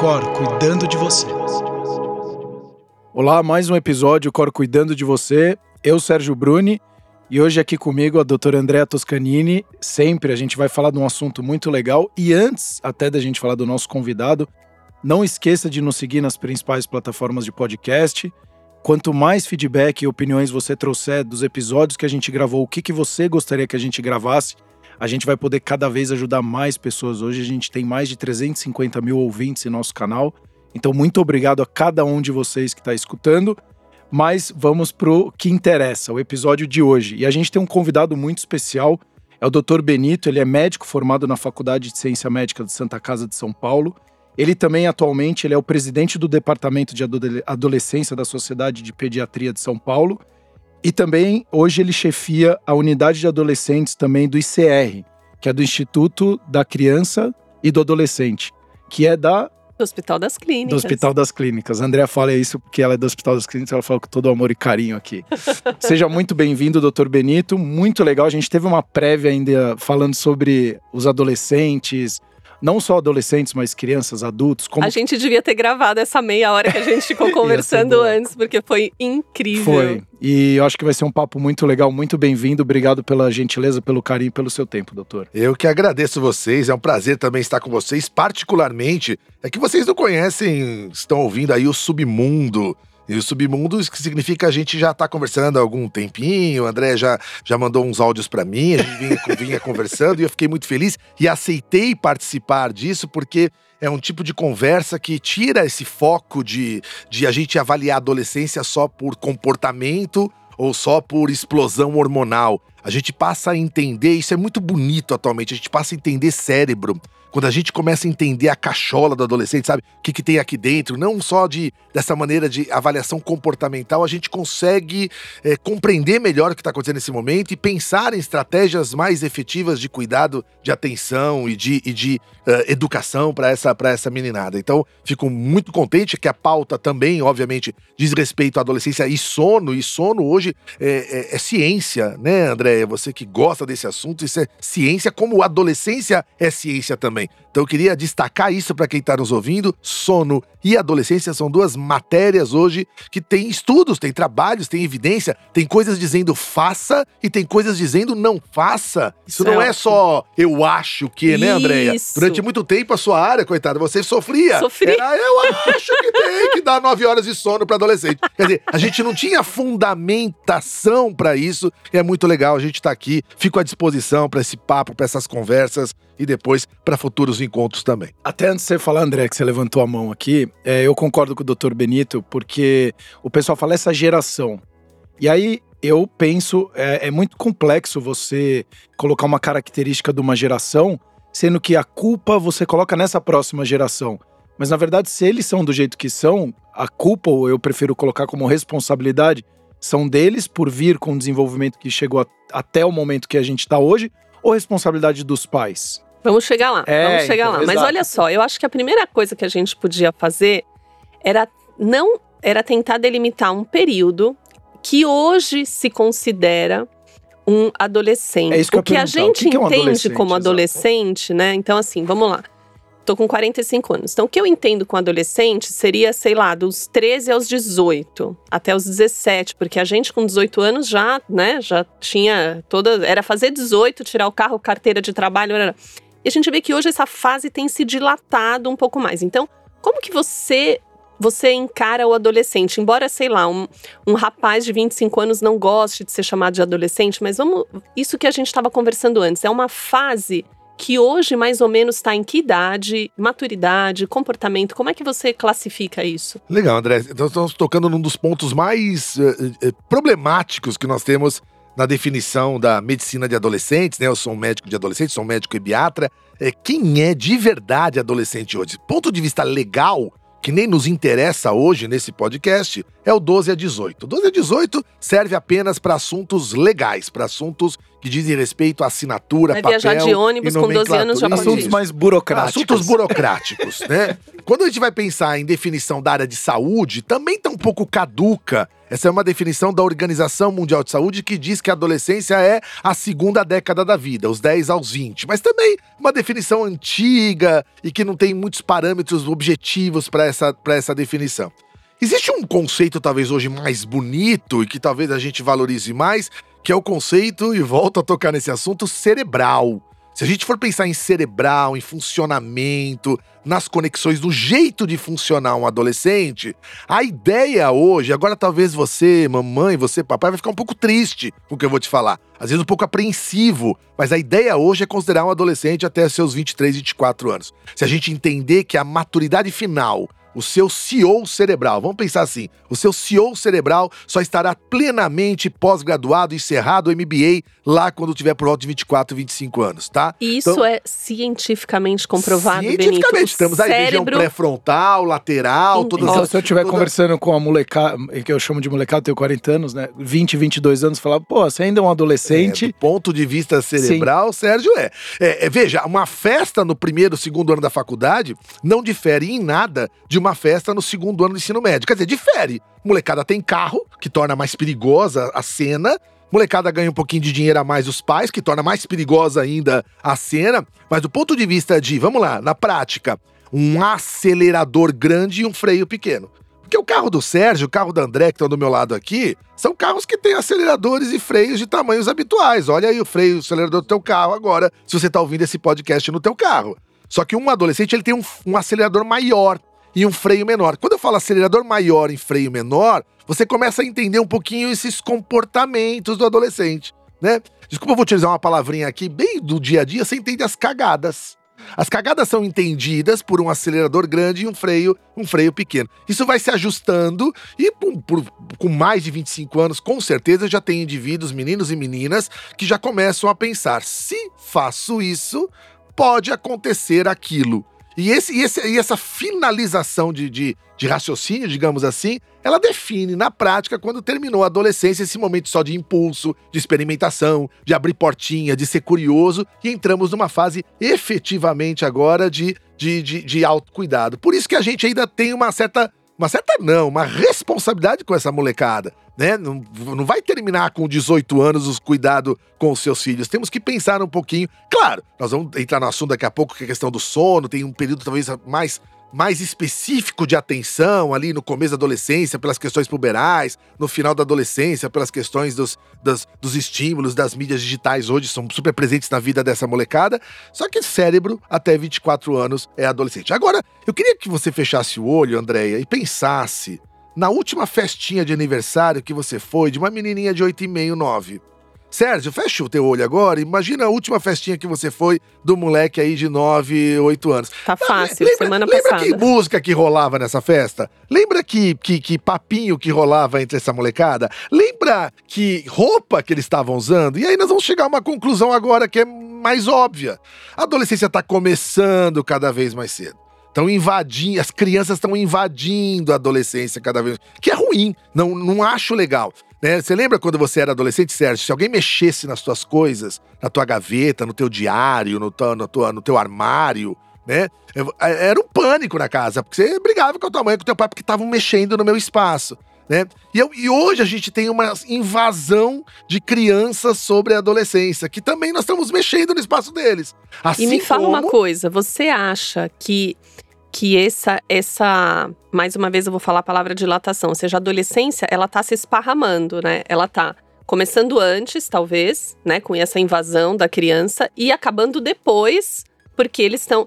Cor cuidando de você. Olá, mais um episódio Cor cuidando de você. Eu, Sérgio Bruni, e hoje aqui comigo a doutora Andrea Toscanini. Sempre a gente vai falar de um assunto muito legal. E antes até da gente falar do nosso convidado, não esqueça de nos seguir nas principais plataformas de podcast. Quanto mais feedback e opiniões você trouxer dos episódios que a gente gravou, o que, que você gostaria que a gente gravasse, a gente vai poder cada vez ajudar mais pessoas. Hoje a gente tem mais de 350 mil ouvintes em nosso canal. Então, muito obrigado a cada um de vocês que está escutando. Mas vamos pro que interessa, o episódio de hoje. E a gente tem um convidado muito especial, é o Dr. Benito, ele é médico formado na Faculdade de Ciência Médica de Santa Casa de São Paulo. Ele também atualmente ele é o presidente do Departamento de Adolescência da Sociedade de Pediatria de São Paulo e também hoje ele chefia a unidade de adolescentes também do ICR, que é do Instituto da Criança e do Adolescente, que é da do Hospital das Clínicas. Do Hospital das Clínicas. A Andrea fala isso porque ela é do Hospital das Clínicas, ela fala com todo amor e carinho aqui. Seja muito bem-vindo, doutor Benito. Muito legal. A gente teve uma prévia ainda falando sobre os adolescentes, não só adolescentes, mas crianças, adultos. Como... A gente devia ter gravado essa meia hora que a gente ficou conversando antes, porque foi incrível. Foi. E eu acho que vai ser um papo muito legal, muito bem-vindo. Obrigado pela gentileza, pelo carinho, pelo seu tempo, doutor. Eu que agradeço vocês, é um prazer também estar com vocês, particularmente é que vocês não conhecem, estão ouvindo aí o Submundo e o submundo que significa a gente já tá conversando há algum tempinho. O André já, já mandou uns áudios para mim, a gente vinha, vinha conversando e eu fiquei muito feliz e aceitei participar disso porque é um tipo de conversa que tira esse foco de, de a gente avaliar a adolescência só por comportamento ou só por explosão hormonal. A gente passa a entender, isso é muito bonito atualmente, a gente passa a entender cérebro quando a gente começa a entender a cachola do adolescente, sabe? O que, que tem aqui dentro, não só de dessa maneira de avaliação comportamental, a gente consegue é, compreender melhor o que está acontecendo nesse momento e pensar em estratégias mais efetivas de cuidado, de atenção e de, e de uh, educação para essa, essa meninada. Então, fico muito contente que a pauta também, obviamente, diz respeito à adolescência e sono, e sono hoje é, é, é ciência, né, André? Você que gosta desse assunto, isso é ciência, como adolescência é ciência também também. Então eu queria destacar isso para quem está nos ouvindo. Sono e adolescência são duas matérias hoje que tem estudos, tem trabalhos, tem evidência, tem coisas dizendo faça e tem coisas dizendo não faça. Isso certo. não é só eu acho que, né, Andréia? Durante muito tempo a sua área, coitada, você sofria. Sofria. Era, eu acho que tem que dar nove horas de sono para adolescente. Quer dizer, a gente não tinha fundamentação para isso. E é muito legal a gente estar tá aqui. Fico à disposição para esse papo, para essas conversas e depois para futuros encontros também. Até antes de você falar, André, que você levantou a mão aqui, é, eu concordo com o Dr. Benito, porque o pessoal fala essa geração. E aí eu penso, é, é muito complexo você colocar uma característica de uma geração, sendo que a culpa você coloca nessa próxima geração. Mas na verdade, se eles são do jeito que são, a culpa, ou eu prefiro colocar como responsabilidade, são deles por vir com o desenvolvimento que chegou a, até o momento que a gente está hoje, ou responsabilidade dos pais? Vamos chegar lá, é, vamos chegar então, lá. Exato. Mas olha só, eu acho que a primeira coisa que a gente podia fazer era não era tentar delimitar um período que hoje se considera um adolescente. É isso que o que a gente que é um entende como adolescente, né? Então, assim, vamos lá. Tô com 45 anos. Então, o que eu entendo com adolescente seria, sei lá, dos 13 aos 18, até os 17, porque a gente com 18 anos já, né, já tinha toda. Era fazer 18, tirar o carro, carteira de trabalho. Era, e a gente vê que hoje essa fase tem se dilatado um pouco mais. Então, como que você você encara o adolescente? Embora, sei lá, um, um rapaz de 25 anos não goste de ser chamado de adolescente, mas vamos. Isso que a gente estava conversando antes, é uma fase que hoje mais ou menos está em que idade, maturidade, comportamento? Como é que você classifica isso? Legal, André. Então estamos tocando num dos pontos mais uh, problemáticos que nós temos na definição da medicina de adolescentes, né? Eu sou um médico de adolescentes, sou um médico ebiatra. É, quem é de verdade adolescente hoje? Ponto de vista legal, que nem nos interessa hoje nesse podcast, é o 12 a 18. O 12 a 18 serve apenas para assuntos legais, para assuntos que dizem respeito à assinatura, Vai papel viajar de ônibus e com 12 anos já pode Assuntos mais burocráticos. Assuntos burocráticos, né? Quando a gente vai pensar em definição da área de saúde, também tá um pouco caduca. Essa é uma definição da Organização Mundial de Saúde que diz que a adolescência é a segunda década da vida, os 10 aos 20. Mas também uma definição antiga e que não tem muitos parâmetros objetivos para essa, pra essa definição. Existe um conceito talvez hoje mais bonito e que talvez a gente valorize mais, que é o conceito, e volto a tocar nesse assunto, cerebral. Se a gente for pensar em cerebral, em funcionamento, nas conexões, no jeito de funcionar um adolescente, a ideia hoje, agora talvez você, mamãe, você, papai, vai ficar um pouco triste com o que eu vou te falar. Às vezes um pouco apreensivo, mas a ideia hoje é considerar um adolescente até seus 23, 24 anos. Se a gente entender que a maturidade final, o seu CEO cerebral, vamos pensar assim, o seu CEO cerebral só estará plenamente pós-graduado, encerrado o MBA lá quando tiver por volta de 24, 25 anos, tá? E isso Então- é cientificamente comprovado, Cientificamente, Benito. Estamos aí, região cérebro pré-frontal, lateral, todas Então, as- se eu estiver todas- conversando com a molecada, que eu chamo de molecada, eu tenho 40 anos, né? 20, 22 anos, falar, pô, você ainda é um adolescente. É, do ponto de vista cerebral, Sérgio é. É, é, Veja, uma festa no primeiro, segundo ano da faculdade não difere em nada de uma festa no segundo ano do ensino médio. Quer dizer, difere. Molecada tem carro, que torna mais perigosa a cena. Molecada ganha um pouquinho de dinheiro a mais dos pais, que torna mais perigosa ainda a cena. Mas do ponto de vista de, vamos lá, na prática, um acelerador grande e um freio pequeno. Porque o carro do Sérgio, o carro do André, que estão do meu lado aqui, são carros que têm aceleradores e freios de tamanhos habituais. Olha aí o freio, o acelerador do teu carro agora, se você está ouvindo esse podcast no teu carro. Só que um adolescente ele tem um, um acelerador maior e um freio menor. Quando eu falo acelerador maior e freio menor, você começa a entender um pouquinho esses comportamentos do adolescente, né? Desculpa, eu vou utilizar uma palavrinha aqui bem do dia a dia, você entende as cagadas. As cagadas são entendidas por um acelerador grande e um freio, um freio pequeno. Isso vai se ajustando e por- por- com mais de 25 anos, com certeza já tem indivíduos, meninos e meninas, que já começam a pensar: se faço isso, pode acontecer aquilo. E, esse, e, esse- e essa finalização de, de, de raciocínio, digamos assim, ela define na prática quando terminou a adolescência esse momento só de impulso, de experimentação, de abrir portinha, de ser curioso e entramos numa fase efetivamente agora de, de, de, de autocuidado. Por isso que a gente ainda tem uma certa. Uma certa não, uma responsabilidade com essa molecada, né? Não, não vai terminar com 18 anos os cuidado com os seus filhos. Temos que pensar um pouquinho. Claro, nós vamos entrar no assunto daqui a pouco, que é a questão do sono, tem um período talvez mais mais específico de atenção ali no começo da adolescência, pelas questões puberais, no final da adolescência, pelas questões dos, dos estímulos das mídias digitais hoje, são super presentes na vida dessa molecada. Só que cérebro, até 24 anos, é adolescente. Agora, eu queria que você fechasse o olho, Andréia, e pensasse na última festinha de aniversário que você foi de uma menininha de 8,5, 9. Sérgio, fecha o teu olho agora. Imagina a última festinha que você foi do moleque aí de 9, 8 anos. Tá fácil, Lembra- semana lembra passada. que música que rolava nessa festa? Lembra que, que, que papinho que rolava entre essa molecada? Lembra que roupa que eles estavam usando? E aí nós vamos chegar a uma conclusão agora que é mais óbvia. A adolescência tá começando cada vez mais cedo. Estão invadindo, as crianças estão invadindo a adolescência cada vez que é ruim, não, não acho legal. Né? Você lembra quando você era adolescente, Sérgio? Se alguém mexesse nas tuas coisas, na tua gaveta, no teu diário, no, teu- no, tua- no teu armário, né? Era um pânico na casa, porque você brigava com a tua mãe com o teu pai porque estavam mexendo no meu espaço. Né? E, eu- e hoje a gente tem uma invasão de crianças sobre a adolescência, que também nós estamos mexendo no espaço deles. Assim E me fala como... uma coisa, você acha que que essa essa mais uma vez eu vou falar a palavra dilatação, ou seja, a adolescência, ela tá se esparramando, né? Ela tá começando antes, talvez, né, com essa invasão da criança e acabando depois, porque eles estão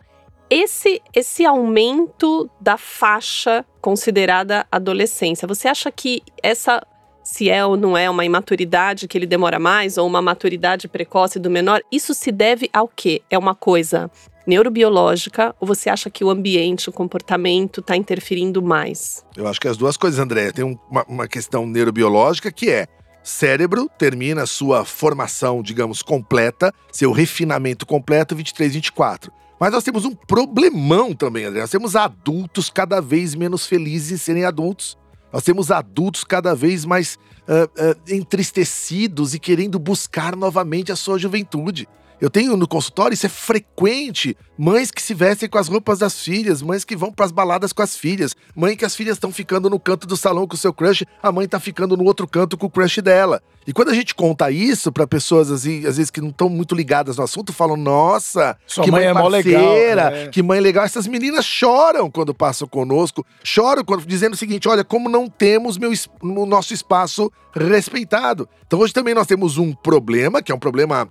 esse esse aumento da faixa considerada adolescência. Você acha que essa se é ou não é uma imaturidade que ele demora mais ou uma maturidade precoce do menor, isso se deve ao quê? É uma coisa neurobiológica ou você acha que o ambiente, o comportamento está interferindo mais? Eu acho que as duas coisas, André. Tem um- uma, uma questão neurobiológica que é cérebro termina sua formação, digamos, completa, seu refinamento completo 23, 24. Mas nós temos um problemão também, André. Nós temos adultos cada vez menos felizes em serem adultos. Nós temos adultos cada vez mais uh, uh, entristecidos e querendo buscar novamente a sua juventude. Eu tenho no consultório, isso é frequente. Mães que se vestem com as roupas das filhas, mães que vão para as baladas com as filhas, mãe que as filhas estão ficando no canto do salão com o seu crush, a mãe tá ficando no outro canto com o crush dela. E quando a gente conta isso para pessoas assim, às vezes que não estão muito ligadas no assunto, falam: "Nossa, Sua que mãe mãe, é mó legal, parceira, né? que mãe legal". Essas meninas choram quando passam conosco, choram quando dizendo o seguinte: "Olha, como não temos meu, o nosso espaço respeitado". Então hoje também nós temos um problema, que é um problema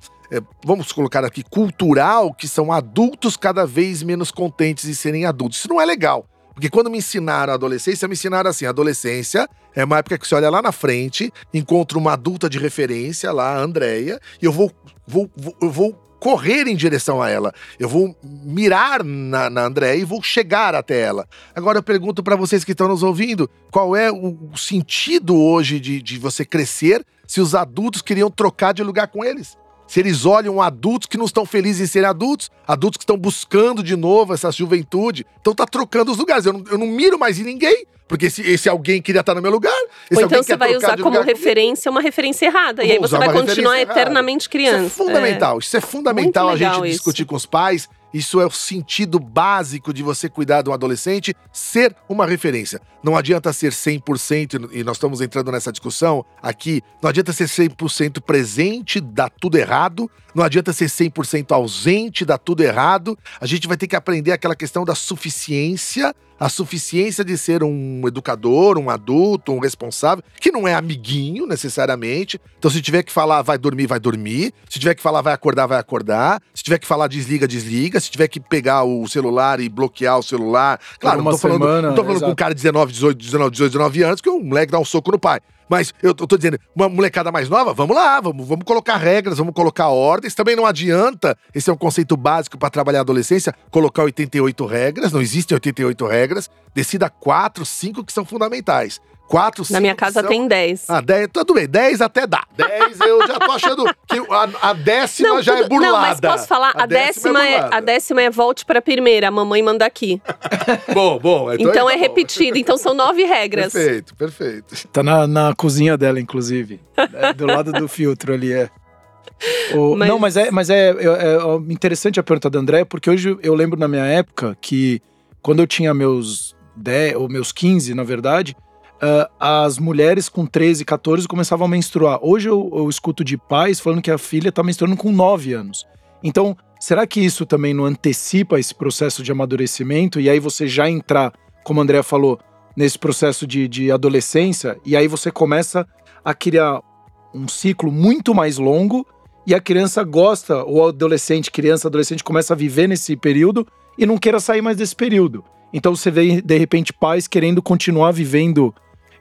vamos colocar aqui, cultural, que são adultos cada vez menos contentes em serem adultos. Isso não é legal. Porque quando me ensinaram a adolescência, me ensinaram assim: adolescência é uma época que você olha lá na frente, encontra uma adulta de referência lá, a Andrea, e eu vou, vou, vou, eu vou correr em direção a ela. Eu vou mirar na, na Andréia e vou chegar até ela. Agora eu pergunto para vocês que estão nos ouvindo: qual é o o sentido hoje de, de você crescer se os adultos queriam trocar de lugar com eles? Se eles olham adultos que não estão felizes em serem adultos, adultos que estão buscando de novo essa juventude, então tá trocando os lugares. Eu não, eu não miro mais em ninguém, porque esse, esse alguém queria estar no meu lugar. Ou então você vai usar como lugar comigo. referência uma referência errada. E Vou aí você vai continuar referência eternamente criança. Isso é fundamental. Isso é fundamental a gente isso. discutir com os pais. Isso é o sentido básico de você cuidar de um adolescente, ser uma referência. Não adianta ser 100%, e nós estamos entrando nessa discussão aqui, não adianta ser 100% presente, dá tudo errado. Não adianta ser 100% ausente, dá tudo errado. A gente vai ter que aprender aquela questão da suficiência, a suficiência de ser um educador, um adulto, um responsável, que não é amiguinho necessariamente. Então, se tiver que falar, vai dormir, vai dormir. Se tiver que falar, vai acordar, vai acordar. Se tiver que falar, desliga, desliga. Se tiver que pegar o celular e bloquear o celular. Claro, não tô falando, semana, não tô falando com um cara de 19, 18, 19, 18, 19 anos, que o moleque dá um soco no pai. Mas eu tô dizendo, uma molecada mais nova, vamos lá, vamos, vamos colocar regras, vamos colocar ordens. Também não adianta, esse é um conceito básico para trabalhar a adolescência, colocar 88 regras, não existem 88 regras. Decida quatro, cinco que são fundamentais. Quatro, cinco Na minha casa são... tem 10. Ah, 10, tudo bem, 10 até dá. 10 eu já tô achando que a, a décima já é tudo- burlada. Não, mas posso falar? A, décima, é, burlada. a décima é volte pra primeira, a mamãe manda aqui. Bom, bom. Então, aí é tá bom. repetido. Então são nove regras. Perfeito, perfeito. Tá na, na cozinha dela, inclusive. É, do lado do filtro ali, é. O- Mas- Não, mas é, mas é, é- é interessante a pergunta da André, porque hoje eu lembro na minha época que quando eu tinha meus 10, ou meus 15, na verdade, ah, as mulheres com 13, 14 começavam a menstruar. Hoje eu, eu escuto de pais falando que a filha tá menstruando com 9 anos. Então, será que isso também não antecipa esse processo de amadurecimento? E aí você já entrar, como a Andrea falou, nesse processo de, de adolescência, e aí você começa a criar um ciclo muito mais longo, e a criança gosta, ou adolescente, criança, adolescente, começa a viver nesse período e não queira sair mais desse período. Então você vê, de repente, pais querendo continuar vivendo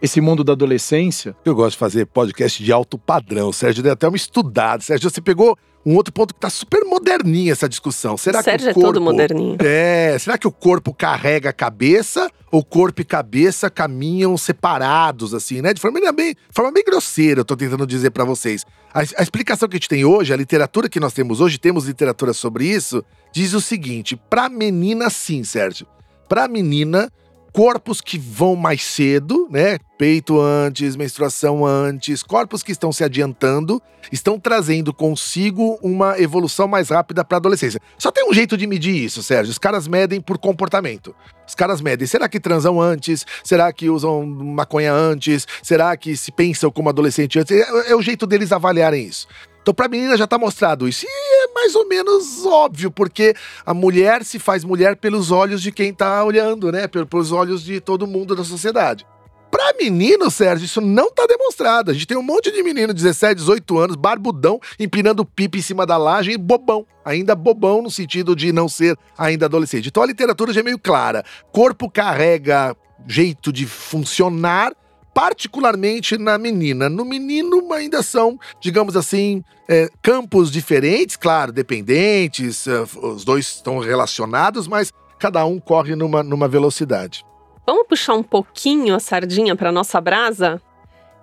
esse mundo da adolescência. Eu gosto de fazer podcast de alto padrão. O Sérgio deu até uma estudada. Sérgio, você pegou um outro ponto que tá super moderninha essa discussão. Será o Sérgio que o é corpo... todo moderninho. É, será que o corpo carrega a cabeça ou corpo e cabeça caminham separados, assim, né? De forma bem, forma bem grosseira, eu tô tentando dizer pra vocês. A, a explicação que a gente tem hoje, a literatura que nós temos hoje, temos literatura sobre isso, diz o seguinte: pra menina, sim, Sérgio. Pra menina, corpos que vão mais cedo, né? Peito antes, menstruação antes, corpos que estão se adiantando, estão trazendo consigo uma evolução mais rápida para a adolescência. Só tem um jeito de medir isso, Sérgio. Os caras medem por comportamento. Os caras medem. Será que transam antes? Será que usam maconha antes? Será que se pensam como adolescente antes? É, é o jeito deles avaliarem isso. Então, pra menina já tá mostrado isso. E é mais ou menos óbvio, porque a mulher se faz mulher pelos olhos de quem tá olhando, né? Pel- Pelos olhos de todo mundo da sociedade. Pra menino, Sérgio, isso não tá demonstrado. A gente tem um monte de menino, 17, 18 anos, barbudão, empinando pipa em cima da laje e bobão. Ainda bobão no sentido de não ser ainda adolescente. Então a literatura já é meio clara. Corpo carrega jeito de funcionar, particularmente na menina. No menino ainda são, digamos assim, é, campos diferentes, claro, dependentes, é, os dois estão relacionados, mas cada um corre numa, numa velocidade. Vamos puxar um pouquinho a sardinha para nossa brasa?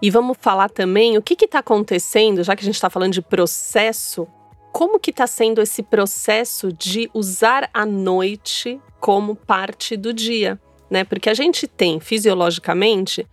E vamos falar também o que está acontecendo, já que a gente está falando de processo, como que está sendo esse processo de usar a noite como parte do dia, né? Porque a gente tem, fisiologicamente,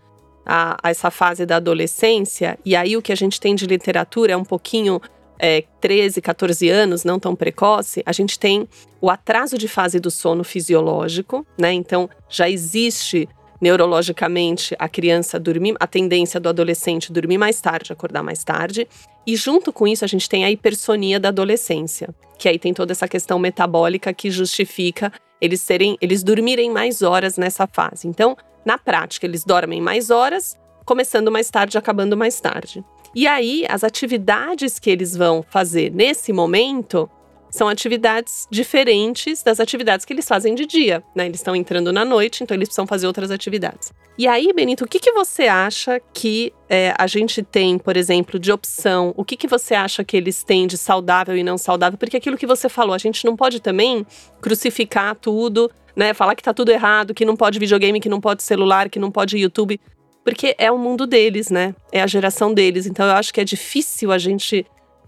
a, a, essa fase da adolescência, e aí o que a gente tem de literatura é um pouquinho é, 13, 14 anos, não tão precoce, a gente tem o atraso de fase do sono fisiológico, né? Então já existe neurologicamente a criança dormir, a tendência do adolescente dormir mais tarde, acordar mais tarde. E junto com isso a gente tem a hipersonia da adolescência, que aí tem toda essa questão metabólica que justifica eles serem, eles dormirem mais horas nessa fase. Então, na prática, eles dormem mais horas, começando mais tarde, acabando mais tarde. E aí, as atividades que eles vão fazer nesse momento são atividades diferentes das atividades que eles fazem de dia, né? Eles estão entrando na noite, então eles precisam fazer outras atividades. E aí, Benito, o que, que você acha que é, a gente tem, por exemplo, de opção? O que, que você acha que eles têm de saudável e não saudável? Porque aquilo que você falou, a gente não pode também crucificar tudo, né? Falar que tá tudo errado, que não pode videogame, que não pode celular, que não pode YouTube. Porque é o mundo deles, né? É a geração deles. Então eu acho que é difícil a gente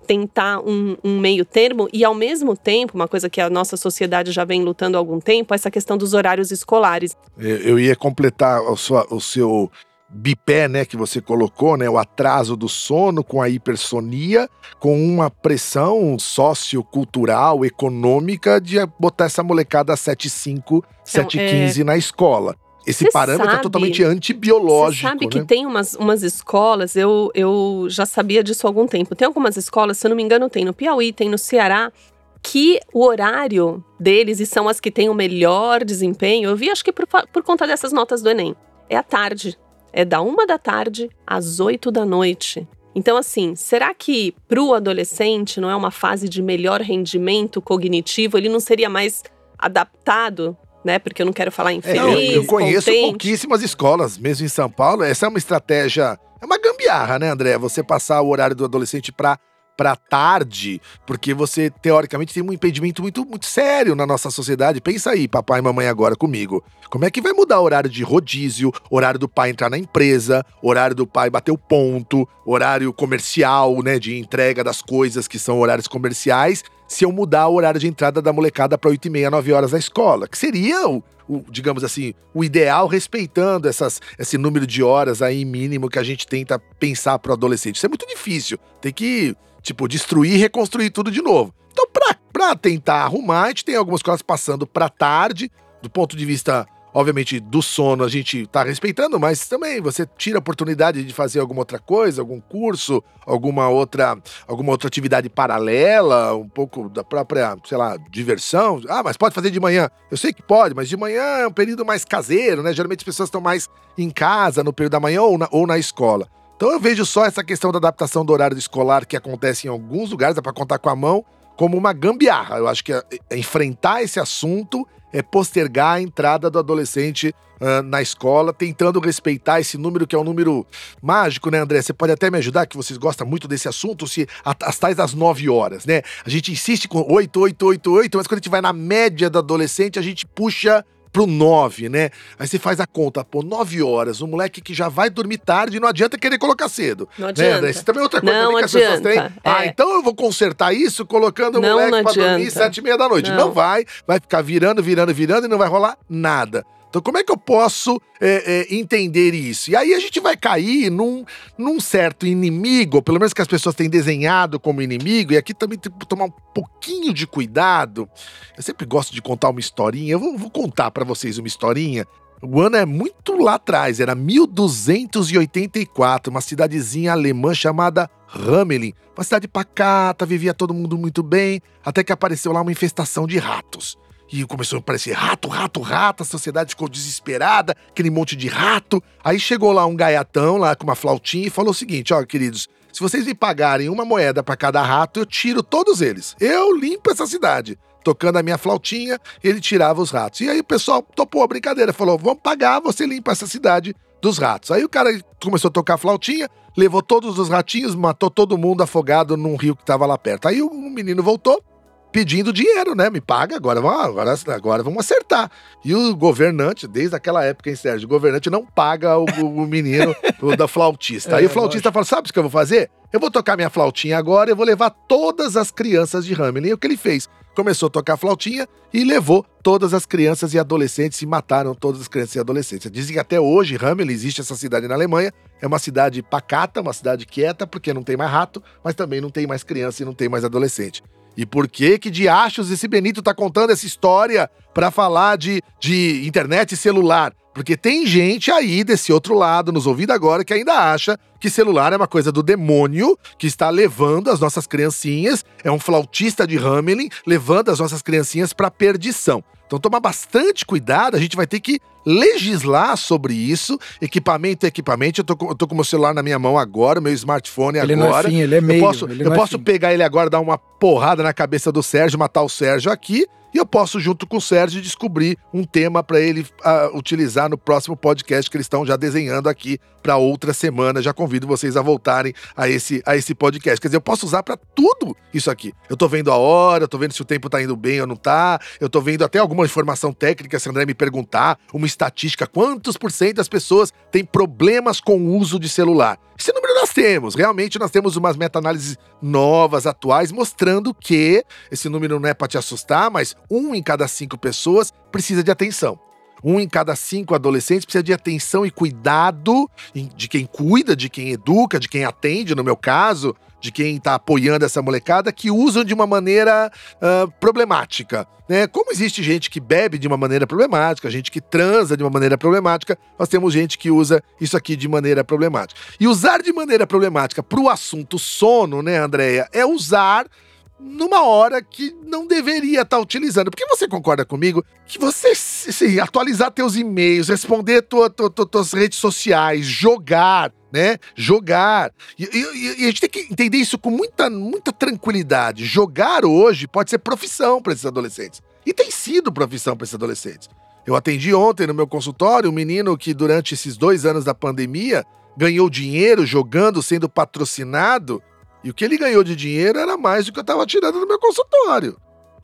tentar um, um, meio termo e, ao mesmo tempo, uma coisa que a nossa sociedade já vem lutando há algum tempo, essa questão dos horários escolares. Eu ia completar sua, o seu bipé, né, que você colocou, né, o atraso do sono com a hipersonia, com uma pressão sociocultural, econômica de botar essa molecada 7,5, 7,15 é... na escola esse cê parâmetro é sabe, é totalmente antibiológico. Você sabe né? que tem umas, umas escolas, eu, eu já sabia disso há algum tempo. Tem algumas escolas, se eu não me engano, tem no Piauí, tem no Ceará, que o horário deles, e são as que têm o melhor desempenho, eu vi acho que por, por conta dessas notas do Enem, é à tarde. É da uma da tarde às oito da noite. Então, assim, será que para o adolescente não é uma fase de melhor rendimento cognitivo? Ele não seria mais adaptado né? Porque eu não quero falar em feliz, é, eu, eu conheço contente. pouquíssimas escolas, mesmo em São Paulo. Essa é uma estratégia, é uma gambiarra, né, André? Você passar o horário do adolescente para para tarde, porque você teoricamente tem um impedimento muito muito sério na nossa sociedade. Pensa aí, papai e mamãe agora comigo. Como é que vai mudar o horário de rodízio, horário do pai entrar na empresa, horário do pai bater o ponto, horário comercial, né, de entrega das coisas que são horários comerciais, se eu mudar o horário de entrada da molecada para 8 e meia, 9 horas da escola, que seria o, o, digamos assim, o ideal, respeitando essas, esse número de horas aí mínimo que a gente tenta pensar para o adolescente. Isso é muito difícil. Tem que Tipo, destruir e reconstruir tudo de novo. Então, pra tentar arrumar, a gente tem algumas coisas passando pra tarde, do ponto de vista, obviamente, do sono, a gente tá respeitando, mas também você tira a oportunidade de fazer alguma outra coisa, algum curso, alguma outra, alguma outra atividade paralela, um pouco da própria, sei lá, diversão. Ah, mas pode fazer de manhã. Eu sei que pode, mas de manhã é um período mais caseiro, né? Geralmente as pessoas estão mais em casa no período da manhã ou na, ou na escola. Então eu vejo só essa questão da adaptação do horário escolar que acontece em alguns lugares, dá para contar com a mão, como uma gambiarra. Eu acho que é, é enfrentar esse assunto é postergar a entrada do adolescente uh, na escola, tentando respeitar esse número que é um número mágico, né, André? Você pode até me ajudar, que vocês gostam muito desse assunto, se as tais das 9 horas, né? A gente insiste com 8, 8, 8, 8, mas quando a gente vai na média do adolescente, a gente puxa pro 9, né? Aí você faz a conta, pô, 9 horas, um moleque que já vai dormir tarde, não adianta querer colocar cedo. Não né, adianta. Né? Isso também é outra coisa não que as pessoas têm. É. Ah, então eu vou consertar isso colocando o moleque não pra dormir sete e meia da noite. Não. não vai, vai ficar virando, virando, virando e não vai rolar nada. Então, como é que eu posso é, é, entender isso? E aí a gente vai cair num, num certo inimigo, ou pelo menos que as pessoas têm desenhado como inimigo, e aqui também tem que tomar um pouquinho de cuidado. Eu sempre gosto de contar uma historinha, eu vou, vou contar para vocês uma historinha. O ano é muito lá atrás, era 1284, uma cidadezinha alemã chamada Hamelin. Uma cidade pacata, vivia todo mundo muito bem, até que apareceu lá uma infestação de ratos. E começou a aparecer rato, rato, rato, a sociedade ficou desesperada, aquele monte de rato. Aí chegou lá um gaiatão lá com uma flautinha e falou o seguinte: ó, queridos, se vocês me pagarem uma moeda para cada rato, eu tiro todos eles. Eu limpo essa cidade. Tocando a minha flautinha, ele tirava os ratos. E aí o pessoal topou a brincadeira, falou: vamos pagar, você limpa essa cidade dos ratos. Aí o cara começou a tocar a flautinha, levou todos os ratinhos, matou todo mundo afogado num rio que estava lá perto. Aí o menino voltou, pedindo dinheiro, né? Me paga, agora, agora, agora vamos acertar. E o governante, desde aquela época, hein, Sérgio? O governante não paga o, o menino da flautista. É, Aí o flautista fala: sabe o que eu vou fazer? Eu vou tocar minha flautinha agora e vou levar todas as crianças de Hamelin. E o que ele fez? Começou a tocar flautinha e levou todas as crianças e adolescentes e mataram todas as crianças e adolescentes. Dizem que até hoje, Hamelin, existe essa cidade na Alemanha, é uma cidade pacata, uma cidade quieta, porque não tem mais rato, mas também não tem mais criança e não tem mais adolescente. E por que que de achos esse Benito tá contando essa história para falar de, de internet e celular? Porque tem gente aí desse outro lado, nos ouvindo agora, que ainda acha que celular é uma coisa do demônio, que está levando as nossas criancinhas, é um flautista de Hamelin, levando as nossas criancinhas para perdição. Então toma bastante cuidado, a gente vai ter que legislar sobre isso. Equipamento é equipamento. Eu tô, com, eu tô com meu celular na minha mão agora, meu smartphone ele agora. Não é fim, ele é meio. Eu posso, eu é posso pegar ele agora, dar uma porrada na cabeça do Sérgio, matar o Sérgio aqui. E eu posso, junto com o Sérgio, descobrir um tema para ele uh, utilizar no próximo podcast que eles estão já desenhando aqui para outra semana. Já convido vocês a voltarem a esse, a esse podcast. Quer dizer, eu posso usar para tudo isso aqui. Eu tô vendo a hora, eu tô vendo se o tempo tá indo bem ou não tá. Eu tô vendo até alguma informação técnica, se André me perguntar, uma estatística, quantos por cento das pessoas têm problemas com o uso de celular. Esse número nós temos. Realmente nós temos umas meta-análises novas, atuais, mostrando que esse número não é para te assustar, mas um em cada cinco pessoas precisa de atenção. Um em cada cinco adolescentes precisa de atenção e cuidado de quem cuida, de quem educa, de quem atende, no meu caso, de quem está apoiando essa molecada, que usam de uma maneira uh, problemática. Né? Como existe gente que bebe de uma maneira problemática, gente que transa de uma maneira problemática, nós temos gente que usa isso aqui de maneira problemática. E usar de maneira problemática para o assunto sono, né, Andréia, é usar numa hora que não deveria estar tá utilizando. Porque você concorda comigo que você atualizar teus e-mails, responder tua, tua, tua, tuas redes sociais, jogar, né? Jogar. E, e, e, a gente tem que entender isso com muita, muita tranquilidade. Jogar hoje pode ser profissão para esses adolescentes. E tem sido profissão para esses adolescentes. Eu atendi ontem no meu consultório um menino que, durante esses dois anos da pandemia, ganhou dinheiro jogando, sendo patrocinado e o que ele ganhou de dinheiro era mais do que eu estava tirando no meu consultório.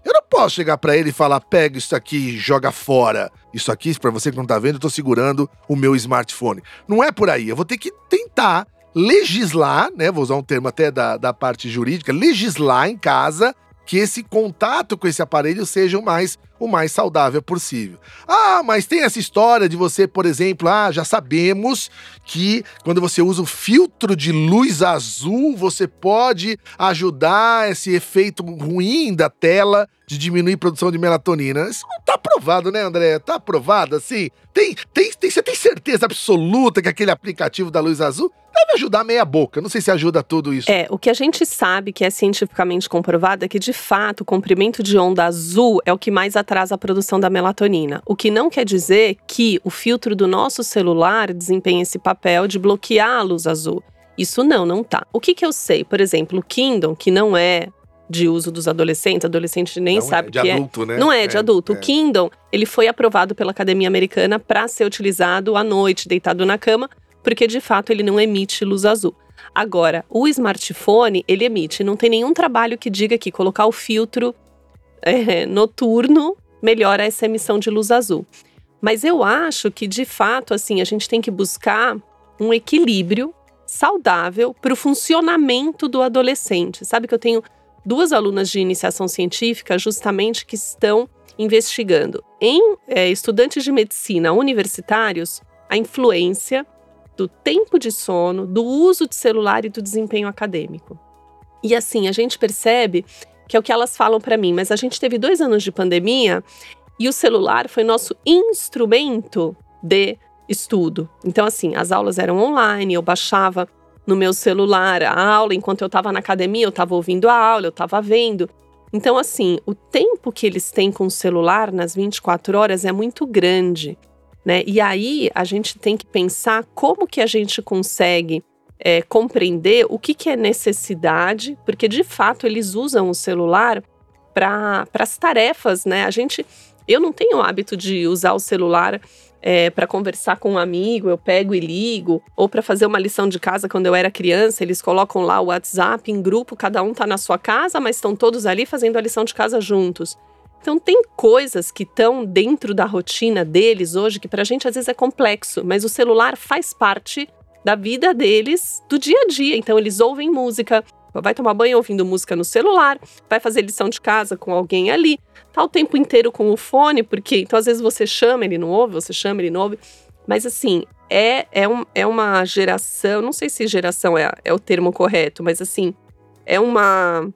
Eu não posso chegar para ele e falar: pega isso aqui joga fora. Isso aqui, para você que não tá vendo, eu tô segurando o meu smartphone. Não é por aí. Eu vou ter que tentar legislar, né? Vou usar um termo até da, da parte jurídica, legislar em casa que esse contato com esse aparelho seja o mais, o mais saudável possível. Ah, mas tem essa história de você, por exemplo, ah, já sabemos que quando você usa o filtro de luz azul, você pode ajudar esse efeito ruim da tela de diminuir a produção de melatonina. Isso não tá provado, né, André? Tá provado, assim? Tem, tem, tem, você tem certeza absoluta que aquele aplicativo da luz azul deve ajudar meia boca. Não sei se ajuda tudo isso. É, o que a gente sabe que é cientificamente comprovado é que, de fato, o comprimento de onda azul é o que mais atrasa a produção da melatonina. O que não quer dizer que o filtro do nosso celular desempenha esse papel de bloquear a luz azul. Isso não, não tá. O que, que eu sei? Por exemplo, o Kindle, que não é de uso dos adolescentes, adolescente nem não é sabe é, de que adulto, é. Né? Não é, de é, adulto. É. O Kindle, ele foi aprovado pela Academia Americana para ser utilizado à noite, deitado na cama, porque de fato ele não emite luz azul. Agora, o smartphone, ele emite. Não tem nenhum trabalho que diga que colocar o filtro é, noturno melhora essa emissão de luz azul. Mas eu acho que, de fato, assim, a gente tem que buscar um equilíbrio saudável para o funcionamento do adolescente. Sabe que eu tenho duas alunas de iniciação científica justamente que estão investigando em é, estudantes de medicina universitários a influência do tempo de sono, do uso de celular e do desempenho acadêmico. E assim, a gente percebe que é o que elas falam para mim, mas a gente teve dois anos de pandemia e o celular foi nosso instrumento de estudo. Então, assim, as aulas eram online, eu baixava no meu celular a aula, enquanto eu estava na academia, eu estava ouvindo a aula, eu estava vendo. Então, assim, o tempo que eles têm com o celular nas 24 horas é muito grande. Né? E aí a gente tem que pensar como que a gente consegue é, compreender o que, que é necessidade, porque de fato eles usam o celular para as tarefas, né? A gente, eu não tenho o hábito de usar o celular é, para conversar com um amigo, eu pego e ligo, ou para fazer uma lição de casa quando eu era criança, eles colocam lá o WhatsApp em grupo, cada um está na sua casa, mas estão todos ali fazendo a lição de casa juntos. Então tem coisas que estão dentro da rotina deles hoje que para a gente às vezes é complexo, mas o celular faz parte da vida deles do dia a dia. Então eles ouvem música, vai tomar banho ouvindo música no celular, vai fazer lição de casa com alguém ali, tá o tempo inteiro com o fone, porque então às vezes você chama, ele não ouve, você chama, ele não ouve. Mas assim, é, é, um, é uma geração, não sei se geração é, é o termo correto, mas assim, é uma,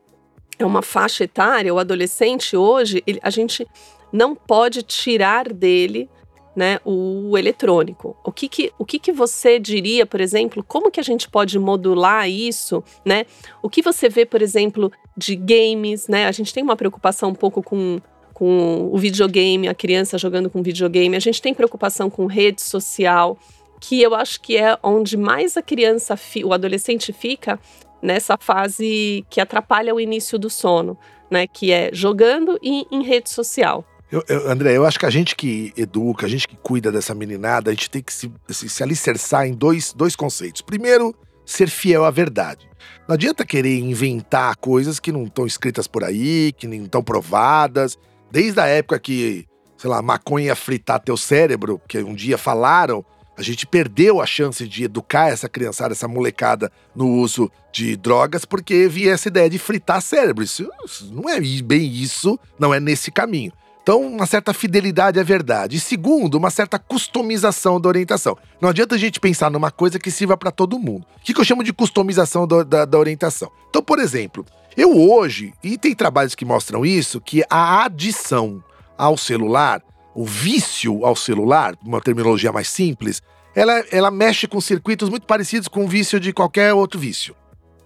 é uma faixa etária, o adolescente hoje, ele, a gente não pode tirar dele né, o eletrônico. O que que, o que que você diria, por exemplo, como que a gente pode modular isso, né? O que você vê, por exemplo, de games, né? A gente tem uma preocupação um pouco com com o videogame, a criança jogando com videogame. A gente tem preocupação com rede social, que eu acho que é onde mais a criança, o adolescente fica nessa fase que atrapalha o início do sono, né? Que é jogando e em rede social. Eu, eu, André, eu acho que a gente que educa, a gente que cuida dessa meninada, a gente tem que se, se, se alicerçar em dois, dois conceitos. Primeiro, ser fiel à verdade. Não adianta querer inventar coisas que não estão escritas por aí, que nem estão provadas. Desde a época que, sei lá, maconha fritar teu cérebro, que um dia falaram, a gente perdeu a chance de educar essa criançada, essa molecada no uso de drogas, porque via essa ideia de fritar cérebro. Isso, isso não é bem isso, não é nesse caminho. Então, uma certa fidelidade à verdade. E segundo, uma certa customização da orientação. Não adianta a gente pensar numa coisa que sirva para todo mundo. O que, eu chamo de customização do, da, da orientação? Então, por exemplo, eu hoje, e tem trabalhos que mostram isso, que a adição ao celular, o vício ao celular, uma terminologia mais simples, ela, ela mexe com circuitos muito parecidos com o vício de qualquer outro vício.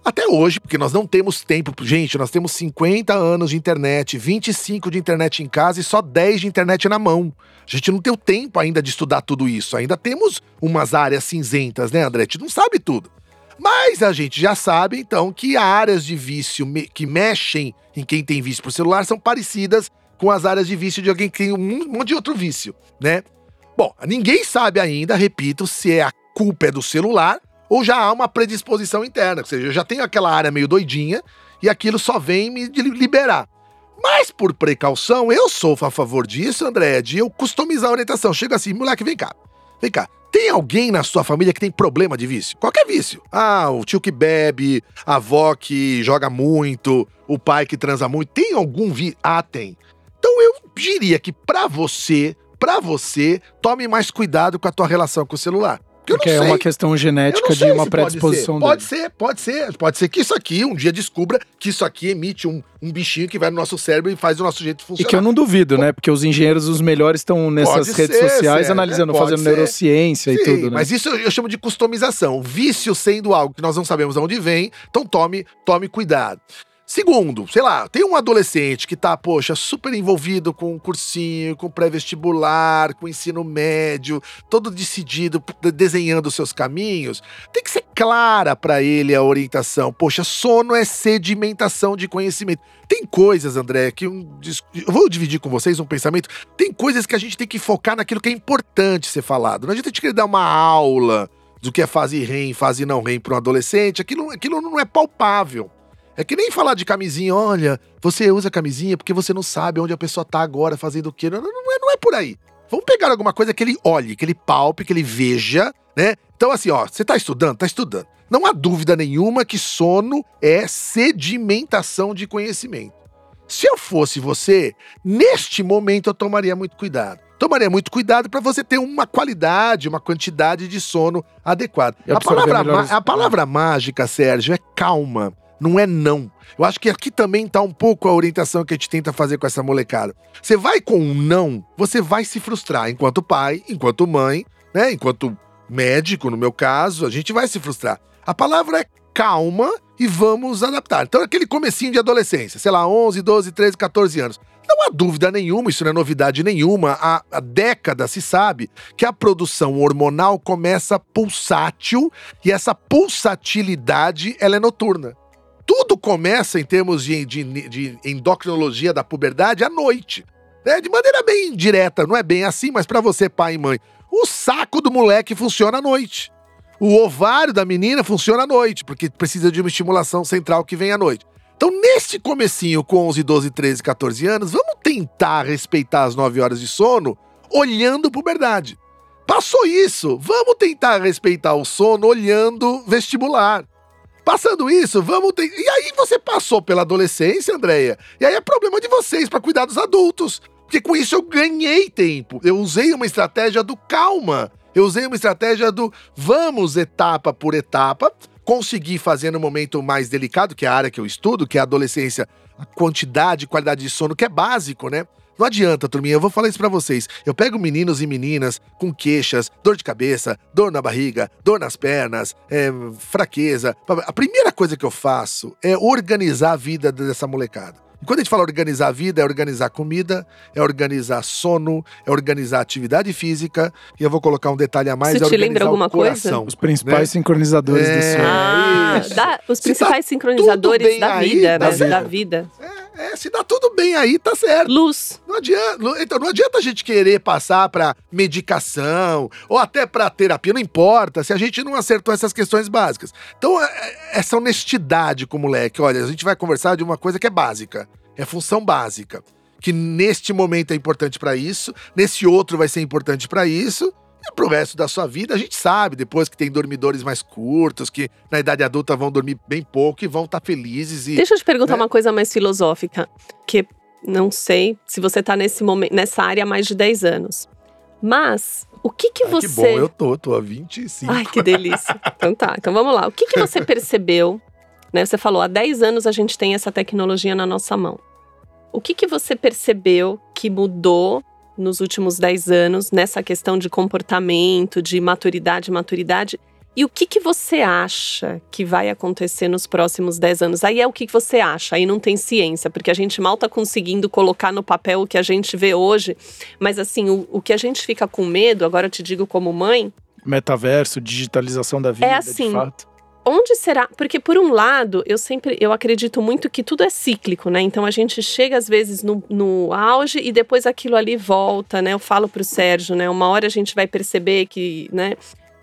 Até hoje, porque nós não temos tempo. Gente, nós temos 50 anos de internet, 25 de internet em casa e só 10 de internet na mão. A gente não tem o tempo ainda de estudar tudo isso. Ainda temos umas áreas cinzentas, né, André? A gente não sabe tudo. Mas a gente já sabe, então, que áreas de vício me que mexem em quem tem vício por celular são parecidas com as áreas de vício de alguém que tem um monte de outro vício, né? Bom, ninguém sabe ainda, repito, se é a culpa é do celular ou já há uma predisposição interna, ou seja, eu já tenho aquela área meio doidinha e aquilo só vem me liberar. Mas por precaução, eu sou a favor disso, André, de eu customizar a orientação. Chega assim, moleque, vem cá. Vem cá. Tem alguém na sua família que tem problema de vício? Qualquer vício. Ah, o tio que bebe, a avó que joga muito, o pai que transa muito. Tem algum vício? Ah, tem. Então eu diria que para você, para você, tome mais cuidado com a tua relação com o celular. Porque, é uma questão genética de uma predisposição pode ser. Pode ser, pode ser. Pode ser que isso aqui um dia descubra que isso aqui emite um, um bichinho que vai no nosso cérebro e faz o nosso jeito funcionar. E que eu não duvido, né? Porque os engenheiros, os melhores, estão nessas pode redes ser, sociais analisando, é, fazendo ser. neurociência Sim, e tudo, né? Mas isso eu chamo de customização. Vício sendo algo que nós não sabemos de onde vem, então tome, tome cuidado. Segundo, sei lá, tem um adolescente que tá, poxa, super envolvido com um cursinho, com pré-vestibular, com ensino médio, todo decidido, desenhando seus caminhos. Tem que ser clara para ele a orientação. Poxa, sono é sedimentação de conhecimento. Tem coisas, André, que eu vou dividir com vocês um pensamento. Tem coisas que a gente tem que focar naquilo que é importante ser falado. Não adianta a gente querer dar uma aula do que é fase REM, fase não REM para um adolescente. Aquilo, aquilo não é palpável. É que nem falar de camisinha, olha, você usa camisinha porque você não sabe onde a pessoa tá agora fazendo o quê. Não, não, é, não é por aí. Vamos pegar alguma coisa que ele olhe, que ele palpe, que ele veja, né? Então, assim, ó, você tá estudando? Tá estudando. Não há dúvida nenhuma que sono é sedimentação de conhecimento. Se eu fosse você, neste momento eu tomaria muito cuidado. Tomaria muito cuidado para você ter uma qualidade, uma quantidade de sono adequada. A palavra, a palavra mágica, Sérgio, é calma não é não. Eu acho que aqui também tá um pouco a orientação que a gente tenta fazer com essa molecada. Você vai com um não, você vai se frustrar enquanto pai, enquanto mãe, né? Enquanto médico, no meu caso, a gente vai se frustrar. A palavra é calma e vamos adaptar. Então, aquele comecinho de adolescência, sei lá, 11, 12, 13, 14 anos. Não há dúvida nenhuma, isso não é novidade nenhuma. Há, há décadas se sabe que a produção hormonal começa pulsátil e essa pulsatilidade ela é noturna tudo começa em termos de, de, de endocrinologia da puberdade à noite. Né? De maneira bem direta, não é bem assim, mas para você, pai e mãe. O saco do moleque funciona à noite. O ovário da menina funciona à noite, porque precisa de uma estimulação central que vem à noite. Então, neste comecinho com 11, 12, 13, 14 anos, vamos tentar respeitar as 9 horas de sono olhando puberdade. Passou isso, vamos tentar respeitar o sono olhando vestibular. Passando isso, vamos. E aí você passou pela adolescência, Andréia. E aí é problema de vocês para cuidar dos adultos. Porque com isso eu ganhei tempo. Eu usei uma estratégia do calma. Eu usei uma estratégia do vamos etapa por etapa. Consegui fazer no momento mais delicado, que é a área que eu estudo, que é a adolescência, a quantidade e qualidade de sono, que é básico, né? Não adianta, turminha, eu vou falar isso para vocês. Eu pego meninos e meninas com queixas, dor de cabeça, dor na barriga, dor nas pernas, é, fraqueza. A primeira coisa que eu faço é organizar a vida dessa molecada. E quando a gente fala organizar a vida, é organizar comida, é organizar sono, é organizar atividade física. E eu vou colocar um detalhe a mais: Isso é te lembra alguma coisa? Os principais né? sincronizadores é, do sono. Ah, dá, os principais tá sincronizadores da vida, né? Da vida. É. É, se dá tudo bem aí, tá certo. Luz. Não adianta, então não adianta a gente querer passar para medicação ou até para terapia, não importa, se a gente não acertou essas questões básicas. Então, é, é, essa honestidade com o moleque, olha, a gente vai conversar de uma coisa que é básica, é função básica, que neste momento é importante para isso, nesse outro vai ser importante para isso, pro resto da sua vida, a gente sabe, depois que tem dormidores mais curtos, que na idade adulta vão dormir bem pouco e vão estar tá felizes. E, Deixa eu te perguntar né? uma coisa mais filosófica, que não sei se você tá nesse momento, nessa área há mais de 10 anos. Mas o que que Ai, você. Que bom, eu tô, tô há 25. Ai, que delícia. então tá, então vamos lá. O que que você percebeu? Né? Você falou, há 10 anos a gente tem essa tecnologia na nossa mão. O que que você percebeu que mudou nos últimos 10 anos nessa questão de comportamento, de maturidade, maturidade. E o que, que você acha que vai acontecer nos próximos 10 anos? Aí é o que, que você acha, aí não tem ciência, porque a gente mal está conseguindo colocar no papel o que a gente vê hoje. Mas assim, o, o que a gente fica com medo, agora eu te digo como mãe. Metaverso, digitalização da vida, é assim, de fato onde será? Porque por um lado, eu sempre eu acredito muito que tudo é cíclico, né? Então a gente chega às vezes no, no auge e depois aquilo ali volta, né? Eu falo para o Sérgio, né? Uma hora a gente vai perceber que, né?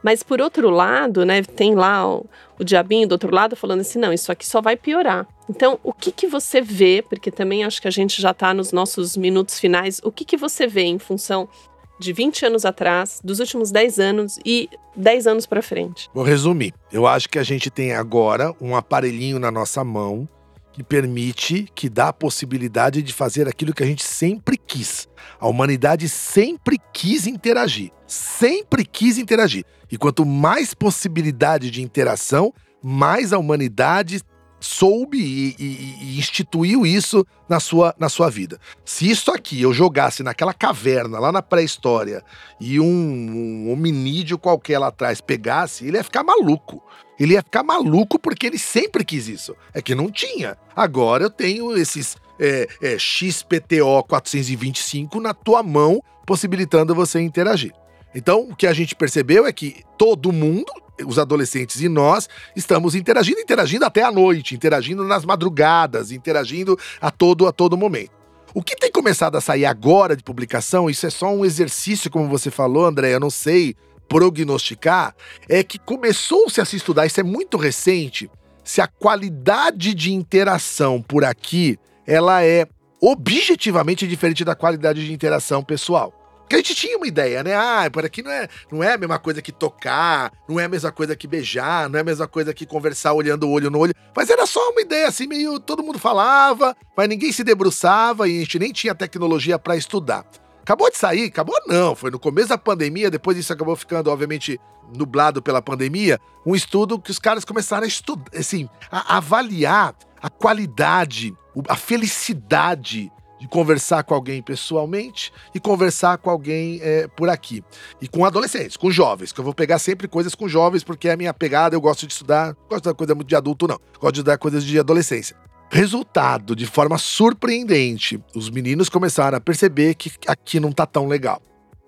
Mas por outro lado, né? Tem lá o, o diabinho do outro lado falando assim, não, isso aqui só vai piorar. Então, o que que você vê? Porque também acho que a gente já está nos nossos minutos finais. O que que você vê em função de 20 anos atrás, dos últimos 10 anos e 10 anos para frente? Vou resumir. Eu acho que a gente tem agora um aparelhinho na nossa mão que permite, que dá a possibilidade de fazer aquilo que a gente sempre quis. A humanidade sempre quis interagir, sempre quis interagir. E quanto mais possibilidade de interação, mais a humanidade soube e, e, e, instituiu isso na sua, na sua vida. Se isso aqui eu jogasse naquela caverna, lá na pré-história, e um, um hominídeo qualquer lá atrás pegasse, ele ia ficar maluco. Ele ia ficar maluco porque ele sempre quis isso. É que não tinha. Agora eu tenho esses é, é, XPTO 425 na tua mão, possibilitando você interagir. Então, o que a gente percebeu é que todo mundo os adolescentes e nós estamos interagindo, interagindo até a noite, interagindo nas madrugadas, interagindo a todo a todo momento. O que tem começado a sair agora de publicação, isso é só um exercício, como você falou, André, eu não sei prognosticar, é que começou-se a se estudar, isso é muito recente, se a qualidade de interação por aqui, ela é objetivamente diferente da qualidade de interação pessoal. Porque a gente tinha uma ideia, né? Ah, por aqui não é, não é a mesma coisa que tocar, não é a mesma coisa que beijar, não é a mesma coisa que conversar olhando o olho no olho. Mas era só uma ideia, assim, meio. Todo mundo falava, mas ninguém se debruçava e a gente nem tinha tecnologia para estudar. Acabou de sair? Acabou não. Foi no começo da pandemia, depois isso acabou ficando, obviamente, nublado pela pandemia. Um estudo que os caras começaram a estudar, assim, a avaliar a qualidade, a felicidade de conversar com alguém pessoalmente e conversar com alguém é, por aqui. E com adolescentes, com jovens, que eu vou pegar sempre coisas com jovens, porque é a minha pegada, eu gosto de estudar, gosto da coisa muito de adulto, não. Gosto de estudar coisas de adolescência. Resultado, de forma surpreendente, os meninos começaram a perceber que aqui não tá tão legal.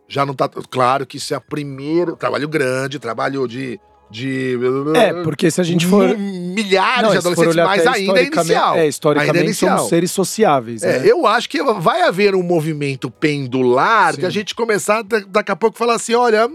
Já não tá. Claro que isso é o primeiro trabalho grande, trabalho de de. É, porque se a gente for. Milhares Não, de adolescentes, mas ainda é inicial. É, historicamente Ainda é inicial. somos seres sociáveis. É, né? eu acho que vai haver um movimento pendular de Sim. a gente começar da- daqui a pouco falar assim: olha,